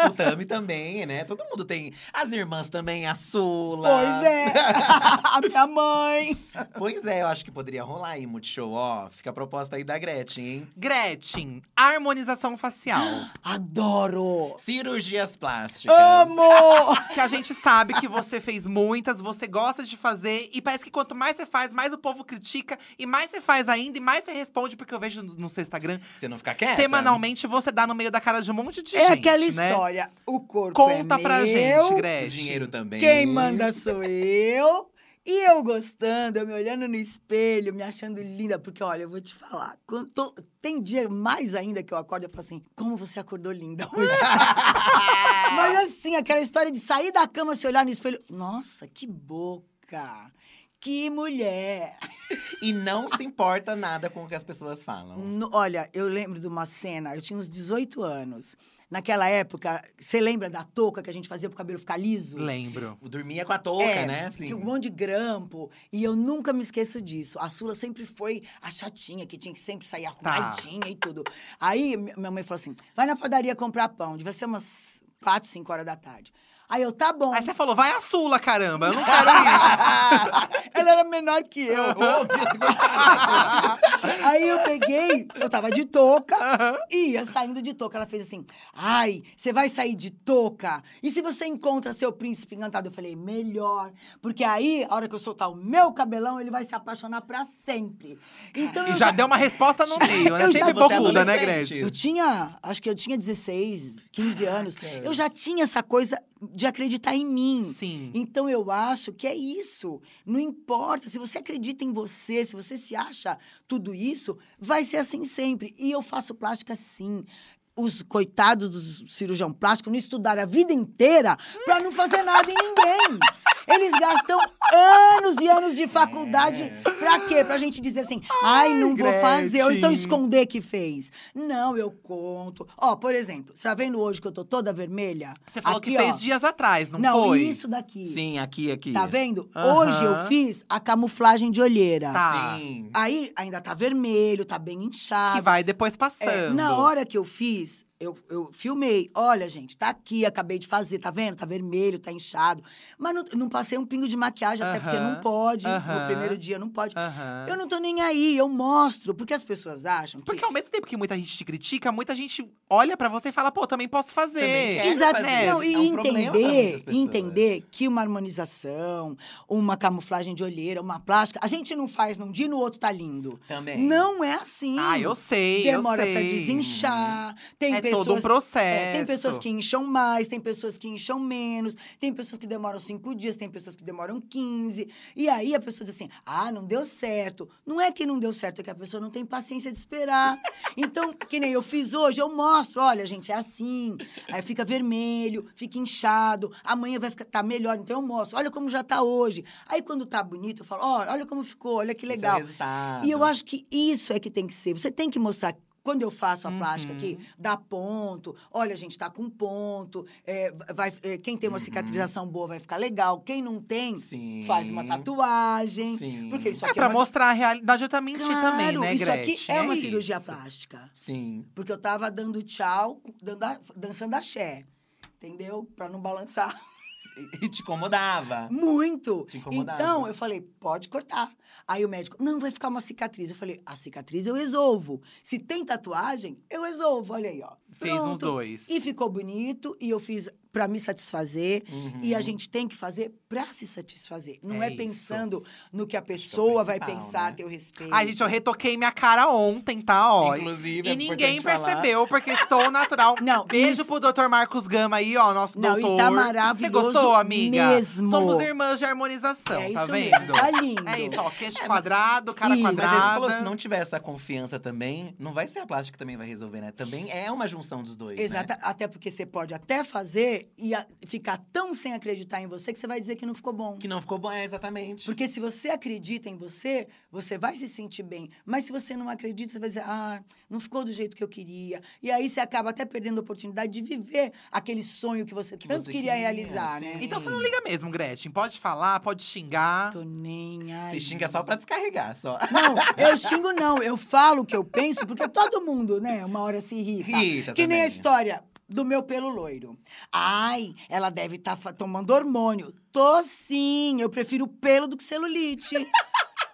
O Tami também, né? Todo mundo tem. As irmãs também, a Sula. Pois é. a minha mãe. Pois é, eu acho que poderia rolar aí, Multishow. Ó, fica a proposta aí da Gretchen, hein? Gretchen, harmonização facial. Adoro. Cirurgias plásticas. Amo! que a gente sabe que você fez muitas, você gosta de fazer. E parece que quanto mais você faz, mais o povo critica. E mais você faz ainda, e mais você responde. Porque eu vejo no seu Instagram, Você não fica quieta? semanalmente você dá no meio da cara de um monte de É gente, aquela né? história. O corpo Conta é pra meu, gente, O Gretchen. dinheiro também. Quem manda sou eu. E eu gostando, eu me olhando no espelho, me achando linda. Porque, olha, eu vou te falar. quando tô- tem dia mais ainda que eu acordo e falo assim: como você acordou linda hoje? Mas assim, aquela história de sair da cama, se olhar no espelho. Nossa, que boca! Que mulher! E não se importa nada com o que as pessoas falam. No- olha, eu lembro de uma cena, eu tinha uns 18 anos. naquela época, você lembra da touca que a gente fazia pro cabelo ficar liso? Lembro. Dormia com a touca, É, né? Assim. Tinha um monte de grampo. E eu nunca me esqueço disso. A Sula sempre foi a chatinha, que tinha que sempre sair Tá. arrumadinha e tudo. Aí mi- minha mãe falou assim: vai na padaria comprar pão. Devia ser umas quatro, cinco horas da tarde. Aí eu, tá bom. Aí você falou, vai a Sula, caramba, eu não quero ir. Ela era menor que eu. Aí eu peguei, eu tava de touca, e ia saindo de touca. Ela fez assim: ai, você vai sair de touca? E se você encontra seu príncipe encantado? Eu falei: melhor. Porque aí, a hora que eu soltar o meu cabelão, ele vai se apaixonar pra sempre. Então E eu já deu uma resposta no meio, né? Eu Sempre já- bocuda, né. Gretchen? Eu tinha, acho que eu tinha 16, 15 anos. Eu já tinha essa coisa de acreditar em mim. Sim. Então eu acho que é isso. Não importa se você acredita em você, se você se acha tudo isso, vai ser assim sempre. E eu faço plástica sim. Os coitados dos cirurgião plástico não estudaram a vida inteira para não fazer nada em ninguém. Eles gastam anos e anos de faculdade. Pra quê? Pra gente dizer assim, ai, não vou fazer. Ou então esconder que fez. Não, eu conto. Ó, por exemplo, você tá vendo hoje que eu tô toda vermelha? Você falou Aqui, que fez ó. dias atrás, não, Não, foi? isso daqui. Sim, aqui, aqui. Tá vendo? Hoje eu fiz a camuflagem de olheira. Tá. Sim. Aí ainda tá vermelho, tá bem inchado. Que vai depois passando. É, na hora que eu fiz, eu, eu filmei. Olha, gente, tá aqui, acabei de fazer, tá vendo? Tá vermelho, tá inchado. Mas não, não passei um pingo de maquiagem, até porque Aham, não pode. aham. No primeiro dia não pode. Aham. Eu não tô nem aí, eu mostro. Porque as pessoas acham que. Porque ao mesmo tempo que muita gente te critica, muita gente olha pra você e fala, pô, também posso fazer. Exato. Não, e É um entender, entender que uma harmonização, uma camuflagem de olheira, uma plástica, a gente não faz num dia e no outro tá lindo. Também. Não é assim. Ah, eu sei, Demora eu sei. pra desinchar. Tem É pessoas, todo um processo. é, tem pessoas que incham mais, tem pessoas que incham menos, tem pessoas que demoram cinco dias, tem pessoas que demoram 15. E aí a pessoa diz assim: ah, não deu certo. Não é que não deu certo, é que a pessoa não tem paciência de esperar. Então, que nem eu fiz hoje, eu mostro: olha, gente, é assim. Aí fica vermelho, fica inchado, amanhã vai ficar tá melhor. Então eu mostro: olha como já tá hoje. Aí quando tá bonito, eu falo: olha, olha como ficou, olha que é legal. resultado. E eu acho que isso é que tem que ser. Você tem que mostrar. Quando eu faço a plástica aqui, Uhum. dá ponto. Olha, gente, tá com ponto. é, vai, é, quem tem uma cicatrização boa vai ficar legal. Quem não tem, Uhum. Sim. faz uma tatuagem. Sim. Porque isso É aqui pra é uma... mostrar a realidade, eu também Claro, também, né, isso Gretchen? aqui é uma cirurgia isso. plástica. Sim. Porque eu tava dando tchau, dando a- dançando axé. Entendeu? Pra não balançar. E, e te incomodava. Muito. Te incomodava. Então, eu falei, pode cortar. Aí o médico, não, vai ficar uma cicatriz. Eu falei, a cicatriz eu resolvo. Se tem tatuagem, eu resolvo. Olha aí, ó. Fez uns Pronto. dois. E ficou bonito, e eu fiz pra me satisfazer. Uhum. E a gente tem que fazer pra se satisfazer. Não É é, isso. pensando no que a pessoa vai pensar né? a teu respeito. Ai, gente, eu retoquei minha cara ontem, tá? Ó. Inclusive, e é ninguém importante falar. percebeu, porque estou natural. Não, Beijo isso- pro Dr. Marcos Gama aí, ó, nosso Não, e doutor. tá Você maravilhoso gostou, amiga? mesmo. Somos irmãs de harmonização, É tá isso vendo? mesmo, tá lindo. É isso, ó, queixo quadrado, cara Isso. Mas quadrada. você falou, se não tiver essa confiança também, não vai ser a plástica que também vai resolver, né? Também é uma junção dos dois, Exato, né? até porque você pode até fazer e a- ficar tão sem acreditar em você que você vai dizer que não ficou bom. Que não ficou bom, é exatamente. Porque se você acredita em você, você vai se sentir bem. Mas se você não acredita, você vai dizer, ah, não ficou do jeito que eu queria. E aí você acaba até perdendo a oportunidade de viver aquele sonho que você Que tanto você queria queria, realizar, sim. né? Então você não liga mesmo, Gretchen. Pode falar, pode xingar. Tô nem aí. Você xinga só pra descarregar, só. Não, eu xingo não, eu falo o que eu penso, porque todo mundo, né, uma hora se irrita. Irrita que nem a também. história do meu pelo loiro. Ai, ela deve estar tomando hormônio. Tô sim, eu prefiro pelo do que celulite.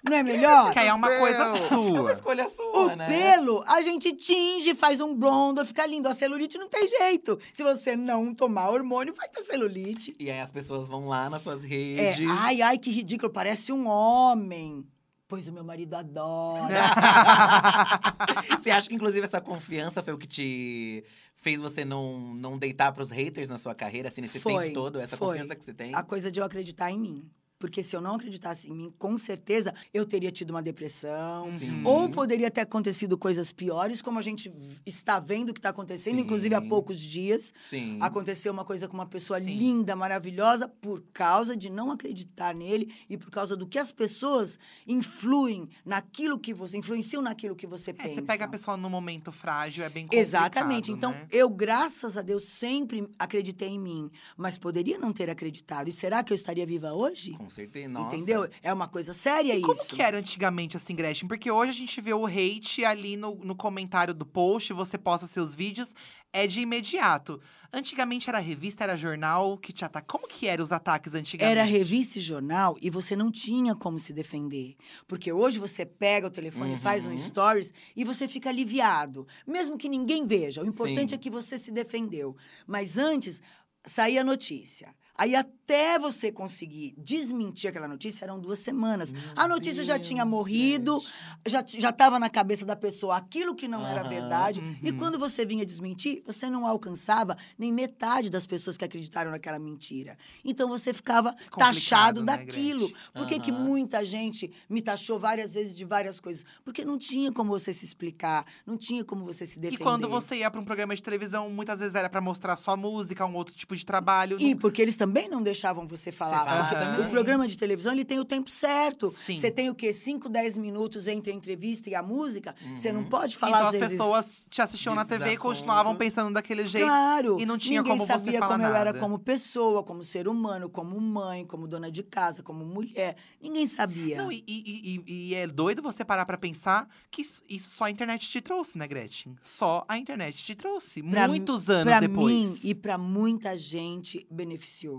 Não é melhor? Que aí é uma coisa É uma sua. escolha sua, O né? pelo, a gente tinge, faz um blonder, fica lindo. A celulite não tem jeito. Se você não tomar hormônio, vai ter celulite. E aí as pessoas vão lá nas suas É, redes. ai, ai, que ridículo, parece um homem. Pois o meu marido adora. Você acha que, inclusive, essa confiança foi o que te fez você não, não deitar pros haters na sua carreira, assim, nesse Foi, tempo todo? Essa foi. confiança que você tem? A coisa de eu acreditar em mim. Porque se eu não acreditasse em mim, com certeza eu teria tido uma depressão. Sim. Ou poderia ter acontecido coisas piores, como a gente está vendo que está acontecendo, Sim. inclusive há poucos dias. Sim. Aconteceu uma coisa com uma pessoa linda, maravilhosa, por causa de não acreditar nele e por causa do que as pessoas influem naquilo que você, influenciam naquilo que você É, pensa. você pega a pessoa num momento frágil, é bem complicado, Exatamente. Então, né? eu, graças a Deus, sempre acreditei em mim. Mas poderia não ter acreditado. E será que eu estaria viva hoje? Com certeza. Nossa. Entendeu? É uma coisa séria E isso. como que era antigamente, assim, Gretchen? Porque hoje a gente vê o hate ali no, no comentário do post, você posta seus vídeos, é de imediato. Antigamente era revista, era jornal que te ataca. Como que eram os ataques antigamente? Era revista e jornal e você não tinha como se defender. Porque hoje você pega o telefone, Uhum. faz um stories e você fica aliviado. Mesmo que ninguém veja. O importante Sim. é que você se defendeu. Mas antes, saía a notícia. Aí até você conseguir desmentir aquela notícia, eram duas semanas. a notícia já tinha Deus, morrido, já já estava na cabeça da pessoa aquilo que não era verdade. E uhum. quando você vinha desmentir, você não alcançava nem metade das pessoas que acreditaram naquela mentira. Então você ficava taxado né, daquilo. Gretchen? Por que, que Aham. muita gente me taxou várias vezes de várias coisas? Porque não tinha como você se explicar, não tinha como você se E defender. quando você ia pra um programa de televisão, muitas vezes era pra mostrar só música, um outro tipo de trabalho. E Não- porque eles também não deixavam você falar. fala porque também. o programa de televisão ele tem o tempo certo. Sim. Você tem o quê? 5, 10 minutos entre a entrevista e a música. Você não Uhum. pode falar então às as vezes. pessoas te assistiam na TV e continuavam pensando daquele jeito. Claro. e não tinha Ninguém como você sabia como eu era nada. como pessoa, como ser humano, como mãe, como dona de casa, como mulher. Ninguém sabia. Não, e, e- e- e é doido você parar pra pensar que isso só a internet te trouxe, né, Gretchen? Só a internet te trouxe. Pra muitos anos pra depois. mim e para muita gente beneficiou.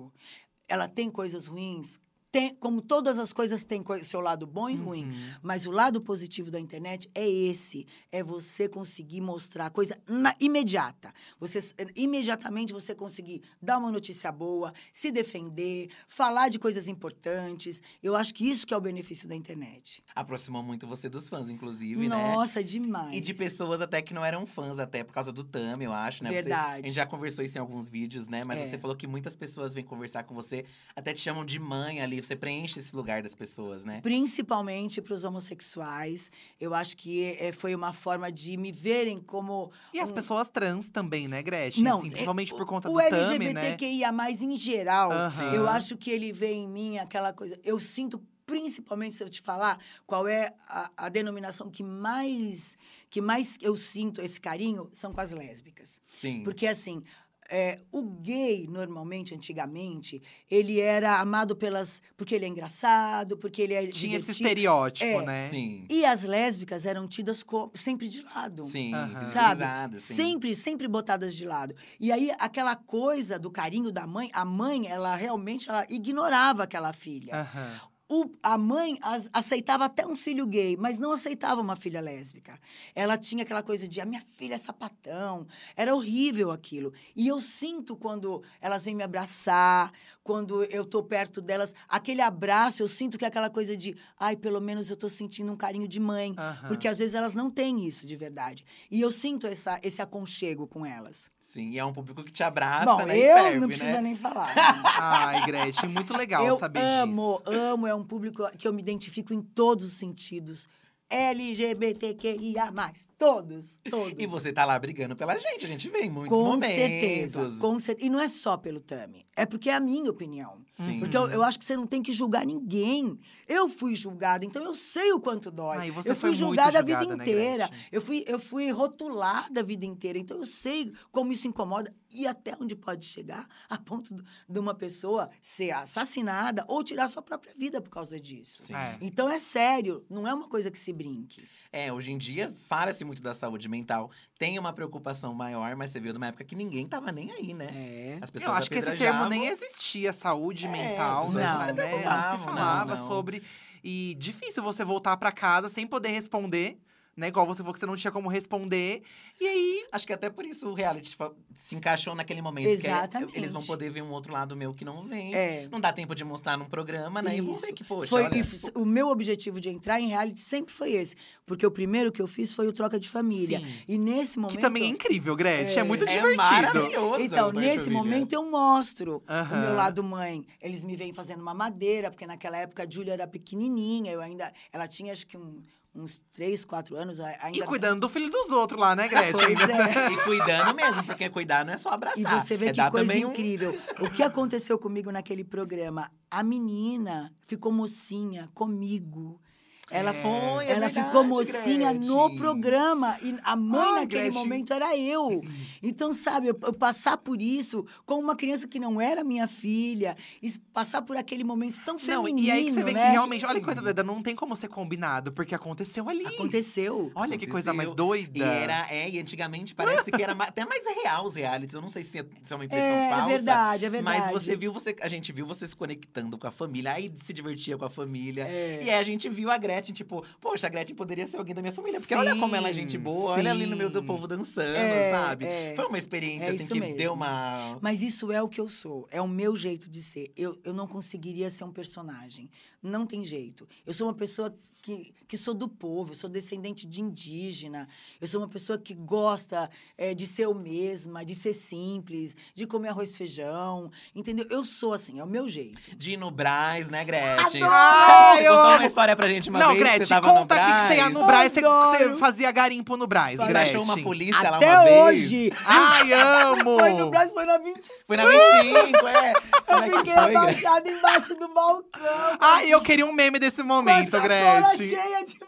Ela tem coisas ruins, tem, como todas as coisas têm seu lado bom e ruim, Uhum. mas o lado positivo da internet é esse, é você conseguir mostrar a coisa na- imediata. Você imediatamente você conseguir dar uma notícia boa, se defender, falar de coisas importantes. Eu acho que isso que é o benefício da internet. Aproximou muito você dos fãs, inclusive, né? Nossa, demais. E de pessoas até que não eram fãs, até por causa do Tami, eu acho, né? Você- Verdade. a gente já conversou isso em alguns vídeos, né? Mas É. você falou que muitas pessoas vêm conversar com você, até te chamam de mãe ali. Você preenche esse lugar das pessoas, né? Principalmente para os homossexuais. Eu acho que eh, foi uma forma de me verem como. E as um- pessoas trans também, né, Gretchen? Não, assim, eh, principalmente por conta o do Tami, né? LGBTQIA, em geral, Aham. eu acho que ele vê em mim aquela coisa. Eu sinto, principalmente, se eu te falar, qual é a, a denominação que mais, que mais eu sinto esse carinho, são com as lésbicas. Sim. Porque, assim, é, o gay, normalmente, antigamente, ele era amado pelas. Porque ele é engraçado, porque ele é. Tinha esse divertido. estereótipo, É. né? Sim. E as lésbicas eram tidas co- sempre de lado. Sim. Sabe? sim. Sempre, sempre botadas de lado. E aí, aquela coisa do carinho da mãe, a mãe, ela realmente ela ignorava aquela filha. Aham. O- a mãe as- aceitava até um filho gay, mas não aceitava uma filha lésbica. Ela tinha aquela coisa de, a minha filha é sapatão. Era horrível aquilo. E eu sinto quando elas vêm me abraçar, quando eu tô perto delas, aquele abraço, eu sinto que é aquela coisa de, ai, pelo menos eu tô sentindo um carinho de mãe. Aham. Porque às vezes elas não têm isso de verdade. E eu sinto essa, esse aconchego com elas. Sim, e é um público que te abraça, Bom, né? eu ferve, não preciso né? nem falar. Ai, Gretchen, muito legal eu saber amo, disso. amo. É um público que eu me identifico em todos os sentidos. LGBTQIA+, todos, todos. E você tá lá brigando pela gente, a gente vê em muitos com momentos. certeza, com cer- E não é só pelo Tami, é porque é a minha opinião. Sim. Porque eu, eu acho que você não tem que julgar ninguém. Eu fui julgada, então eu sei o quanto dói. Ah, você eu fui muito julgada a vida julgada, né, inteira. Gretchen? eu, fui, eu fui rotulada a vida inteira. Então eu sei como isso incomoda e até onde pode chegar a ponto do- de uma pessoa ser assassinada ou tirar sua própria vida por causa disso. É. Então é sério, não é uma coisa que se brinque. É, hoje em dia fala-se muito da saúde mental, tem uma preocupação maior, mas você viu de uma época que ninguém tava nem aí, né? É. As pessoas Eu acho que esse termo nem existia, saúde mental, né? não se né? Não se falava sobre. E difícil você voltar pra casa sem poder responder, né? Igual você falou que você não tinha como responder. E aí, Acho que até por isso o reality fa- se encaixou naquele momento. É- Exatamente. eles vão poder ver um outro lado meu que não vem. É. Não dá tempo de mostrar num programa, né? E vão Isso. ver que, poxa, Foi, olha, e o meu objetivo de entrar em reality sempre foi esse. Porque o primeiro que eu fiz foi o Troca de Família. Sim. E nesse momento. que também é incrível, Gretchen. É, É. muito é divertido. maravilhoso. Então, nesse Família. momento eu mostro Aham. o meu lado mãe. Eles me vêm fazendo uma madeira, porque naquela época a Júlia era pequenininha, eu ainda. Ela tinha acho que um- uns três, quatro anos. a- Ainda E cuidando do filho dos outros lá, né, Gretchen? Pois é. E cuidando mesmo, porque cuidar não é só abraçar. E você vê é que coisa também um- incrível. O que aconteceu comigo naquele programa? A menina ficou mocinha comigo. Ela, Foi, é ela verdade, ficou mocinha no Gretchen. programa. E a mãe Ai, naquele Gretchen. momento era eu. Então, sabe, eu, eu passar por isso com uma criança que não era minha filha, e passar por aquele momento tão Não, feminino, e aí que você vê né? que realmente, olha que coisa doida, não tem como ser combinado, porque aconteceu ali. Aconteceu. Olha que coisa mais Aconteceu. doida. E era, é, e antigamente parece que era até mais real os realities. Eu não sei se é, se é uma impressão É, falsa. é verdade, é verdade. Mas você viu, você, a gente viu você se conectando com a família, aí se divertia com a família. É. E aí a gente viu a Gretchen, tipo, poxa, a Gretchen poderia ser alguém da minha família. Porque olha como ela é gente Sim, boa, olha ali no meio do sim. povo dançando, É, sabe? é. Foi uma experiência, É assim, que mesmo. deu uma. Mas isso é o que eu sou, é o meu jeito de ser. Eu, eu não conseguiria ser um personagem. Não tem jeito. Eu sou uma pessoa que, que sou do povo, eu sou descendente de indígena. Eu sou uma pessoa que gosta eh, de ser eu mesma, de ser simples, de comer arroz e feijão. Entendeu? Eu sou assim, é o meu jeito. Dino Braz, né, Gretchen? Ai, você eu contou uma história pra gente uma não, vez, Gretchen, você tava no conta aqui que você ia no Braz, você, você fazia garimpo no Braz, Você Gretchen. achou uma polícia lá Até uma vez? hoje! Ai, amo! Foi no Brasil, foi na 25. Foi na 25, é. Como é Eu que fiquei foi, abaixada embaixo do balcão. Ai, eu queria um meme desse momento, Gretchen. cheia de.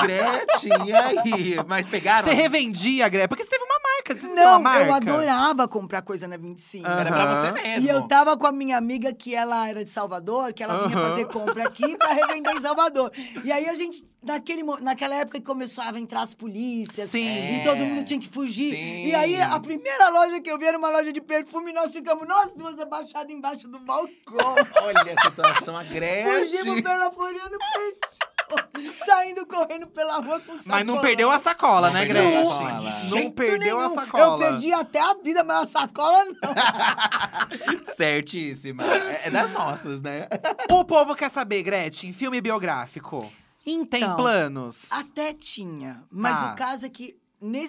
Gretchen, e aí? Mas pegaram? Você revendia, Gretchen? Porque você teve uma marca, você não, uma marca? eu adorava comprar coisa na 25. Ah. Era pra você mesmo. E eu tava com a minha amiga, que ela era de Salvador, que ela vinha fazer compra aqui pra revender em Salvador. E aí a gente, naquele, naquela época que começava a entrar as polícias. Sim. E todo mundo tinha que fugir. Sim. E aí a primeira loja que eu vi era uma loja de perfume e nós ficamos, nós duas abaixadas embaixo do balcão. Olha a situação, a Gretchen. Fugimos pela Floriano fechou. Saindo correndo pela rua com sacola. Mas não perdeu a sacola, Não né, a Gretchen? sacola. Não Jeito perdeu a nenhum. sacola. Eu perdi até a vida, mas a sacola não. Certíssima. É, é das nossas, né? O povo quer saber, Gretchen, filme biográfico. Então, Tem planos? Até tinha, mas Tá. o caso é que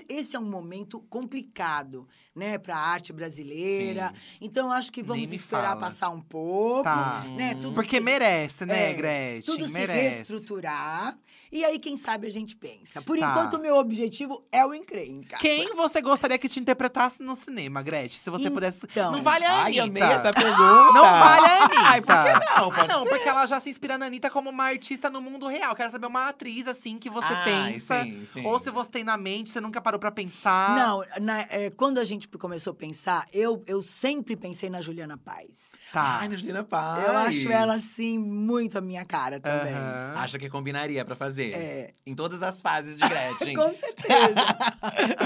esse é um momento complicado, né, para a arte brasileira. Então eu acho que vamos esperar fala. passar um pouco, Tá. né? Tudo Porque se- merece, né, é, Gretchen? Tudo se merece. reestruturar. E aí, quem sabe, a gente pensa. Por Tá. enquanto, o meu objetivo é o encrenca. Quem você gostaria que te interpretasse no cinema, Gretchen? Se você pudesse. Então. Não vale a Ai, Anitta. amei essa pergunta. Não vale a Anitta. Ai, por que não? Ah, Pode não, ser. porque ela já se inspira na Anitta como uma artista no mundo real. Quero saber uma atriz, assim, que você Ai, pensa. sim, sim. Ou se você tem na mente, você nunca parou pra pensar. Não, na- é, quando a gente começou a pensar, eu, eu sempre pensei na Juliana Paz. Tá. Ai, Juliana Paz. Eu acho ela, assim, muito a minha cara também. Aham. Acha que combinaria pra fazer? É. Em todas as fases de Gretchen. Com certeza.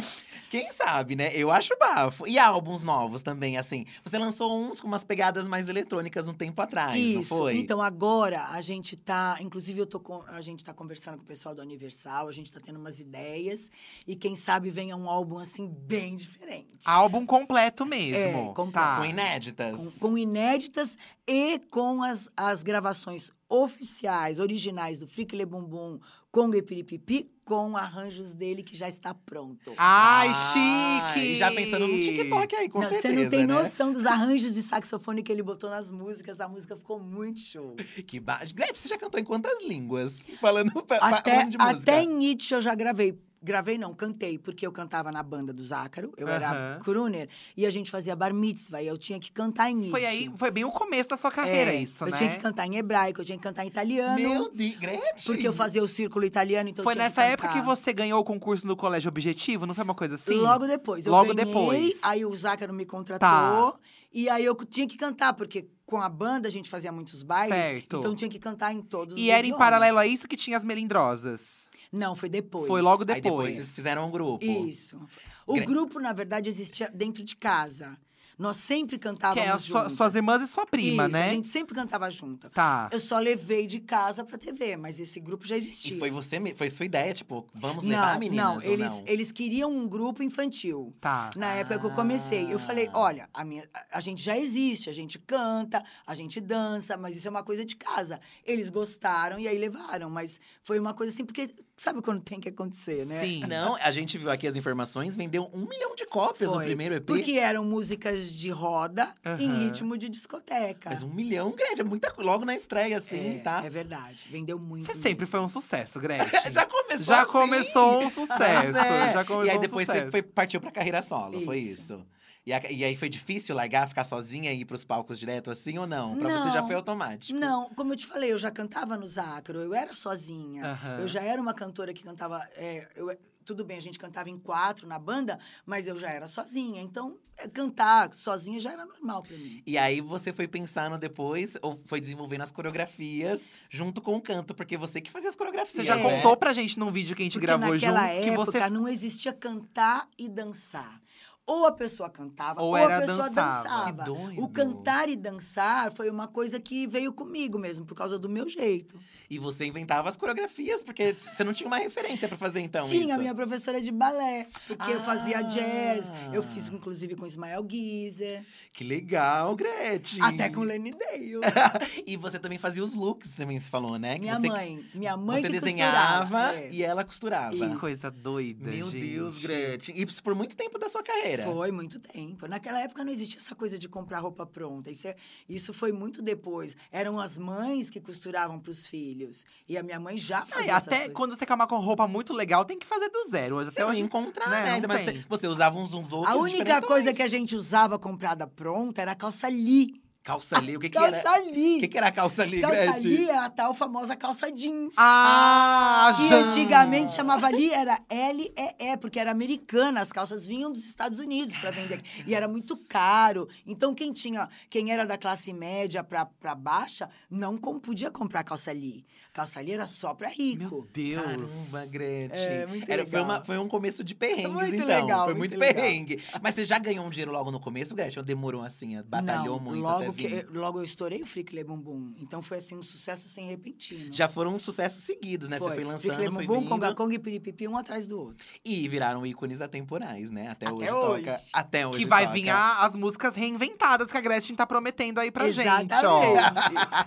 Quem sabe, né? Eu acho bafo. E álbuns novos também, assim. Você lançou uns com umas pegadas mais eletrônicas um tempo atrás, não Isso. foi? Então agora a gente tá, inclusive eu tô com, a gente tá conversando com o pessoal da Universal, a gente tá tendo umas ideias e quem sabe venha um álbum assim bem diferente. Álbum completo mesmo. É, completo. Tá. Com inéditas. Com, com inéditas e com as, as gravações oficiais, originais do Frick Le Bumbum, Congo e Piripipi, com arranjos dele que já está pronto. Ai, Ah, chique! Já pensando no TikTok aí, com Não, certeza, você não tem né? noção dos arranjos de saxofone que ele botou nas músicas. A música ficou muito show. Que ba... Gretchen, você já cantou em quantas línguas? Falando, fa- Até, falando de música. até em Nietzsche eu já gravei. Gravei não, cantei, porque eu cantava na banda do Zácaro, eu era Aham. crooner, e a gente fazia bar mitzvah, e eu tinha que cantar em. Foi aí, foi bem o começo da sua carreira, É, isso, eu né? tinha que cantar em hebraico, eu tinha que cantar em italiano. Meu Deus, Gretchen! Porque eu fazia o círculo italiano, então eu Foi nessa que época que você ganhou o concurso no Colégio Objetivo? Não foi uma coisa assim? Logo depois. Eu Logo ganhei, depois. Aí o Zácaro me contratou. Tá. E aí eu tinha que cantar, porque com a banda a gente fazia muitos bailes. Certo. Então tinha que cantar em todos os E era em idiomas. paralelo a isso que tinha as melindrosas. Não, foi depois. Foi logo Aí depois depois. vocês fizeram um grupo. Isso. O Gre- grupo, na verdade, existia dentro de casa. Nós sempre Que cantávamos é a sua- juntas. suas irmãs e sua prima, Isso, né? a gente sempre cantava junto. Tá. Eu só levei de casa pra TV, mas esse grupo já existia. E foi você, foi sua ideia, tipo, vamos levar não, meninas não, eles, não? eles queriam um grupo infantil. Tá. Na época que eu comecei, eu falei, Ah. olha, a, minha, a gente já existe, a gente canta, a gente dança, mas isso é uma coisa de casa. Eles gostaram e aí levaram, mas foi uma coisa assim, porque sabe quando tem que acontecer, né? Sim. Não, a gente viu aqui as informações, vendeu um milhão de cópias no Foi. primeiro EP. Porque eram músicas de roda em Aham. ritmo de discoteca. Mas um milhão, grande, é muita. Logo na estreia, assim, é, tá? é verdade, vendeu muito. Você mesmo. sempre foi um sucesso, Gretchen. Já começou Já assim. começou um sucesso. É. Já começou E aí um depois sucesso. você foi, partiu pra carreira solo, foi Isso. E, a- e aí foi difícil largar, ficar sozinha e ir pros palcos direto assim ou não? Pra você já Não. foi automático? Não, como eu te falei, eu já cantava no Zacro, eu era sozinha. Aham. Eu já era uma cantora que cantava. é, eu- tudo bem, a gente cantava em quatro na banda, mas eu já era sozinha. Então, é, cantar sozinha já era normal pra mim. E aí você foi pensando depois, ou foi desenvolvendo as coreografias junto com o canto, porque você que fazia as coreografias. Você já É. contou pra gente num vídeo que a gente Porque gravou naquela juntos que época você não existia cantar e dançar. Ou a pessoa cantava, Ou ou, era a pessoa dançava. dançava. Que doido. O cantar e dançar foi uma coisa que veio comigo mesmo, por causa do meu jeito. E você inventava as coreografias, porque você não tinha uma referência pra fazer então Tinha isso. a minha professora de balé, porque eu fazia Ah. jazz. Eu fiz, inclusive, com Ismael Guizer. Que legal, Gretchen! Até com Lenny Dale. e você também fazia os looks, também se falou, né? Que minha você, mãe. Minha mãe Você que desenhava é. e ela costurava. Isso. Que coisa doida, Meu gente. Deus, Gretchen. E isso por muito tempo da sua carreira. Foi muito tempo. Naquela época não existia essa coisa de comprar roupa pronta. Isso, é- isso foi muito depois. Eram as mães que costuravam para os filhos. E a minha mãe já Ah, fazia até coisas. quando você uma com roupa muito legal, tem que fazer do zero. Até hoje encontrar, né, né? Ainda você, você usava uns uns looks A única coisa que a gente usava comprada pronta era a calça Lee. Calça ali, o que que era? calça O Lee. que que era a calça ali, calça Gretchen? Lee é a tal famosa calça jeans. Ah, Que já. antigamente chamava ali, era L-E-E, porque era americana, as calças vinham dos Estados Unidos para vender aqui. E era muito caro. Então, quem tinha, quem era da classe média para baixa, não com- podia comprar calça ali. Calça ali era só para rico. Meu Deus. Caramba, Gretchen. É, muito Era, foi, legal. uma- foi um começo de perrengues, Muito então. legal, foi muito muito, legal. perrengue. Mas você já ganhou um dinheiro logo no começo, Gretchen? Ou demorou assim? Batalhou não, muito logo até que logo eu estourei o Frickley Bumbum. Então foi assim um sucesso assim repentino. Já foram sucessos seguidos, né? Você foi lançando, Frickley foi Bumbum, vindo. Conga Conga e Piripipi, um atrás do outro. E viraram ícones atemporais, né? Até, Até hoje, hoje. toca. Até hoje Que vai toca. vir as músicas reinventadas que a Gretchen tá prometendo aí pra Exatamente. gente, ó.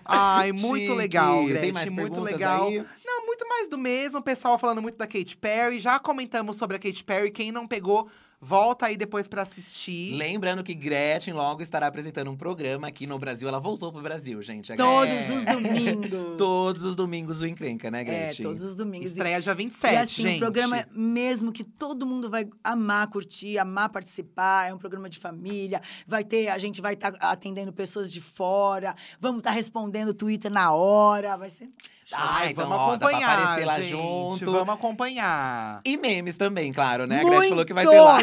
Ai, muito Chique. legal, Tem Gretchen, mais muito perguntas legal. aí? Não, muito mais do mesmo. O pessoal falando muito da Katy Perry. Já comentamos sobre a Katy Perry. Quem não pegou, volta aí depois pra assistir. Lembrando que Gretchen logo estará apresentando um programa aqui no Brasil. Ela voltou pro Brasil, gente. Todos Gretchen- os domingos. Todos os domingos do Encrenca, né, É, Gretchen? todos os domingos. Estreia dia 27, E assim, gente. um programa mesmo que todo mundo vai amar curtir, amar participar. É um programa de família. Vai ter, a gente vai estar atendendo pessoas de fora. Vamos estar respondendo o Twitter na hora. Vai ser. Ah, Ai, vamos dá pra acompanhar, aparecer lá gente. junto. Vamos acompanhar. E memes também, claro, né? A Muitos, Gretchen falou que vai ter lá.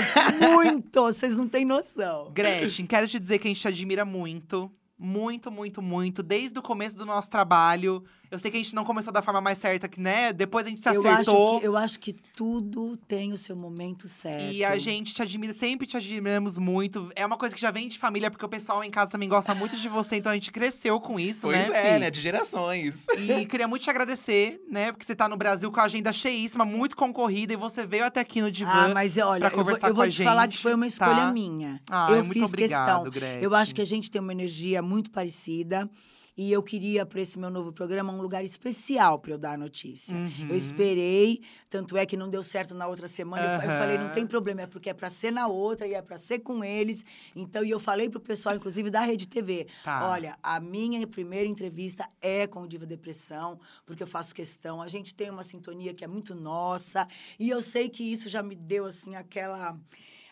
Muitos, vocês não têm noção. Gretchen, quero te dizer que a gente te admira muito. Muito, muito, muito. Desde o começo do nosso trabalho. Eu sei que a gente não começou da forma mais certa, que, né? Depois a gente se Eu acertou. acho, que, eu acho que tudo tem o seu momento certo. E a gente te admira, sempre te admiramos muito. É uma coisa que já vem de família, porque o pessoal em casa também gosta muito de você, então a gente cresceu com isso, Pois né? é, Fi? né? De gerações. E queria muito te agradecer, né? Porque você tá no Brasil com a agenda cheíssima, muito concorrida, e você veio até aqui no Divã. Ah, mas olha, pra eu vou, conversar eu vou te falar que gente, foi uma escolha tá? minha. Ah, eu muito fiz obrigado, questão. Gretchen. Eu acho que a gente tem uma energia muito parecida. E eu queria, para esse meu novo programa, um lugar especial para eu dar a notícia. Uhum. Eu esperei, tanto é que não deu certo na outra semana. Eu fa- Eu, Aham. falei, não tem problema, é porque é para ser na outra e é para ser com eles. Então, e eu falei pro pessoal, inclusive da Rede TV: Tá. olha, a minha primeira entrevista é com o Diva Depressão, porque eu faço questão. A gente tem uma sintonia que é muito nossa. E eu sei que isso já me deu, assim, aquela.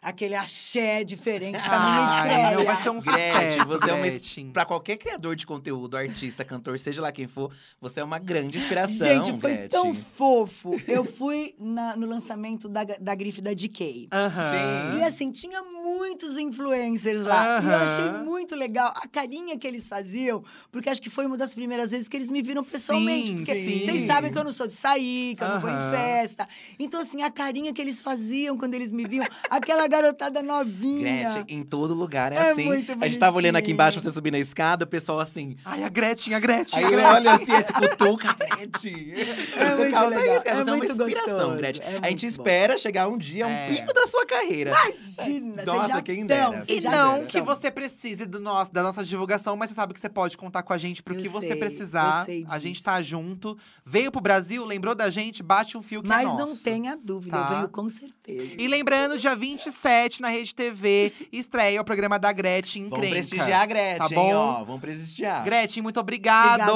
Aquele axé diferente pra minha Ai, estreia. não, vai ser um Gretchen, sucesso, você é uma. Pra qualquer criador de conteúdo, artista, cantor, seja lá quem for, você é uma grande inspiração. Gente, foi Gretchen. tão fofo. Eu fui na- no lançamento da, da grife da DK. Aham. E assim, tinha muitos influencers lá. E eu achei muito legal a carinha que eles faziam, porque acho que foi uma das primeiras vezes que eles me viram pessoalmente. Sim, porque sim. vocês sabem que eu não sou de sair, que eu não vou em festa. Então, assim, a carinha que eles faziam quando eles me viam, aquela garotada novinha. Gretchen, em todo lugar é, É assim. muito a gente tava olhando aqui embaixo, você subir na escada, o pessoal assim. Ai, a Gretchen, a Gretchen. Aí a Gretchen. olho assim, esse cutuca, Gretchen. É muito causa legal, isso, é você uma muito inspiração, gostoso, Gretchen. é a gente muito bom. espera chegar um dia, um É. pico da sua carreira. Imagina, Nossa, já quem dera. vocês E não que você precise do nosso, da nossa divulgação, mas você sabe que você pode contar com a gente pro Eu que você sei, precisar. a gente tá junto. Veio pro Brasil, lembrou da gente, bate um fio que Mas é não nosso. tenha dúvida, Tá. eu venho com certeza. E lembrando, dia 27, na Rede TV, estreia o programa da Gretchen Vamos Encrenca. prestigiar a Gretchen, Tá bom? ó. Vamos prestigiar. Gretchen, muito obrigado! Obrigada a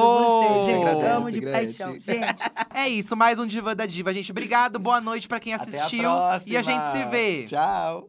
você, gente. Agradece, amo de Gretchen. paixão. Gente, É isso, mais um Diva da Diva, gente. Obrigado, boa noite pra quem Até a assistiu. próxima. E a gente se vê. Tchau.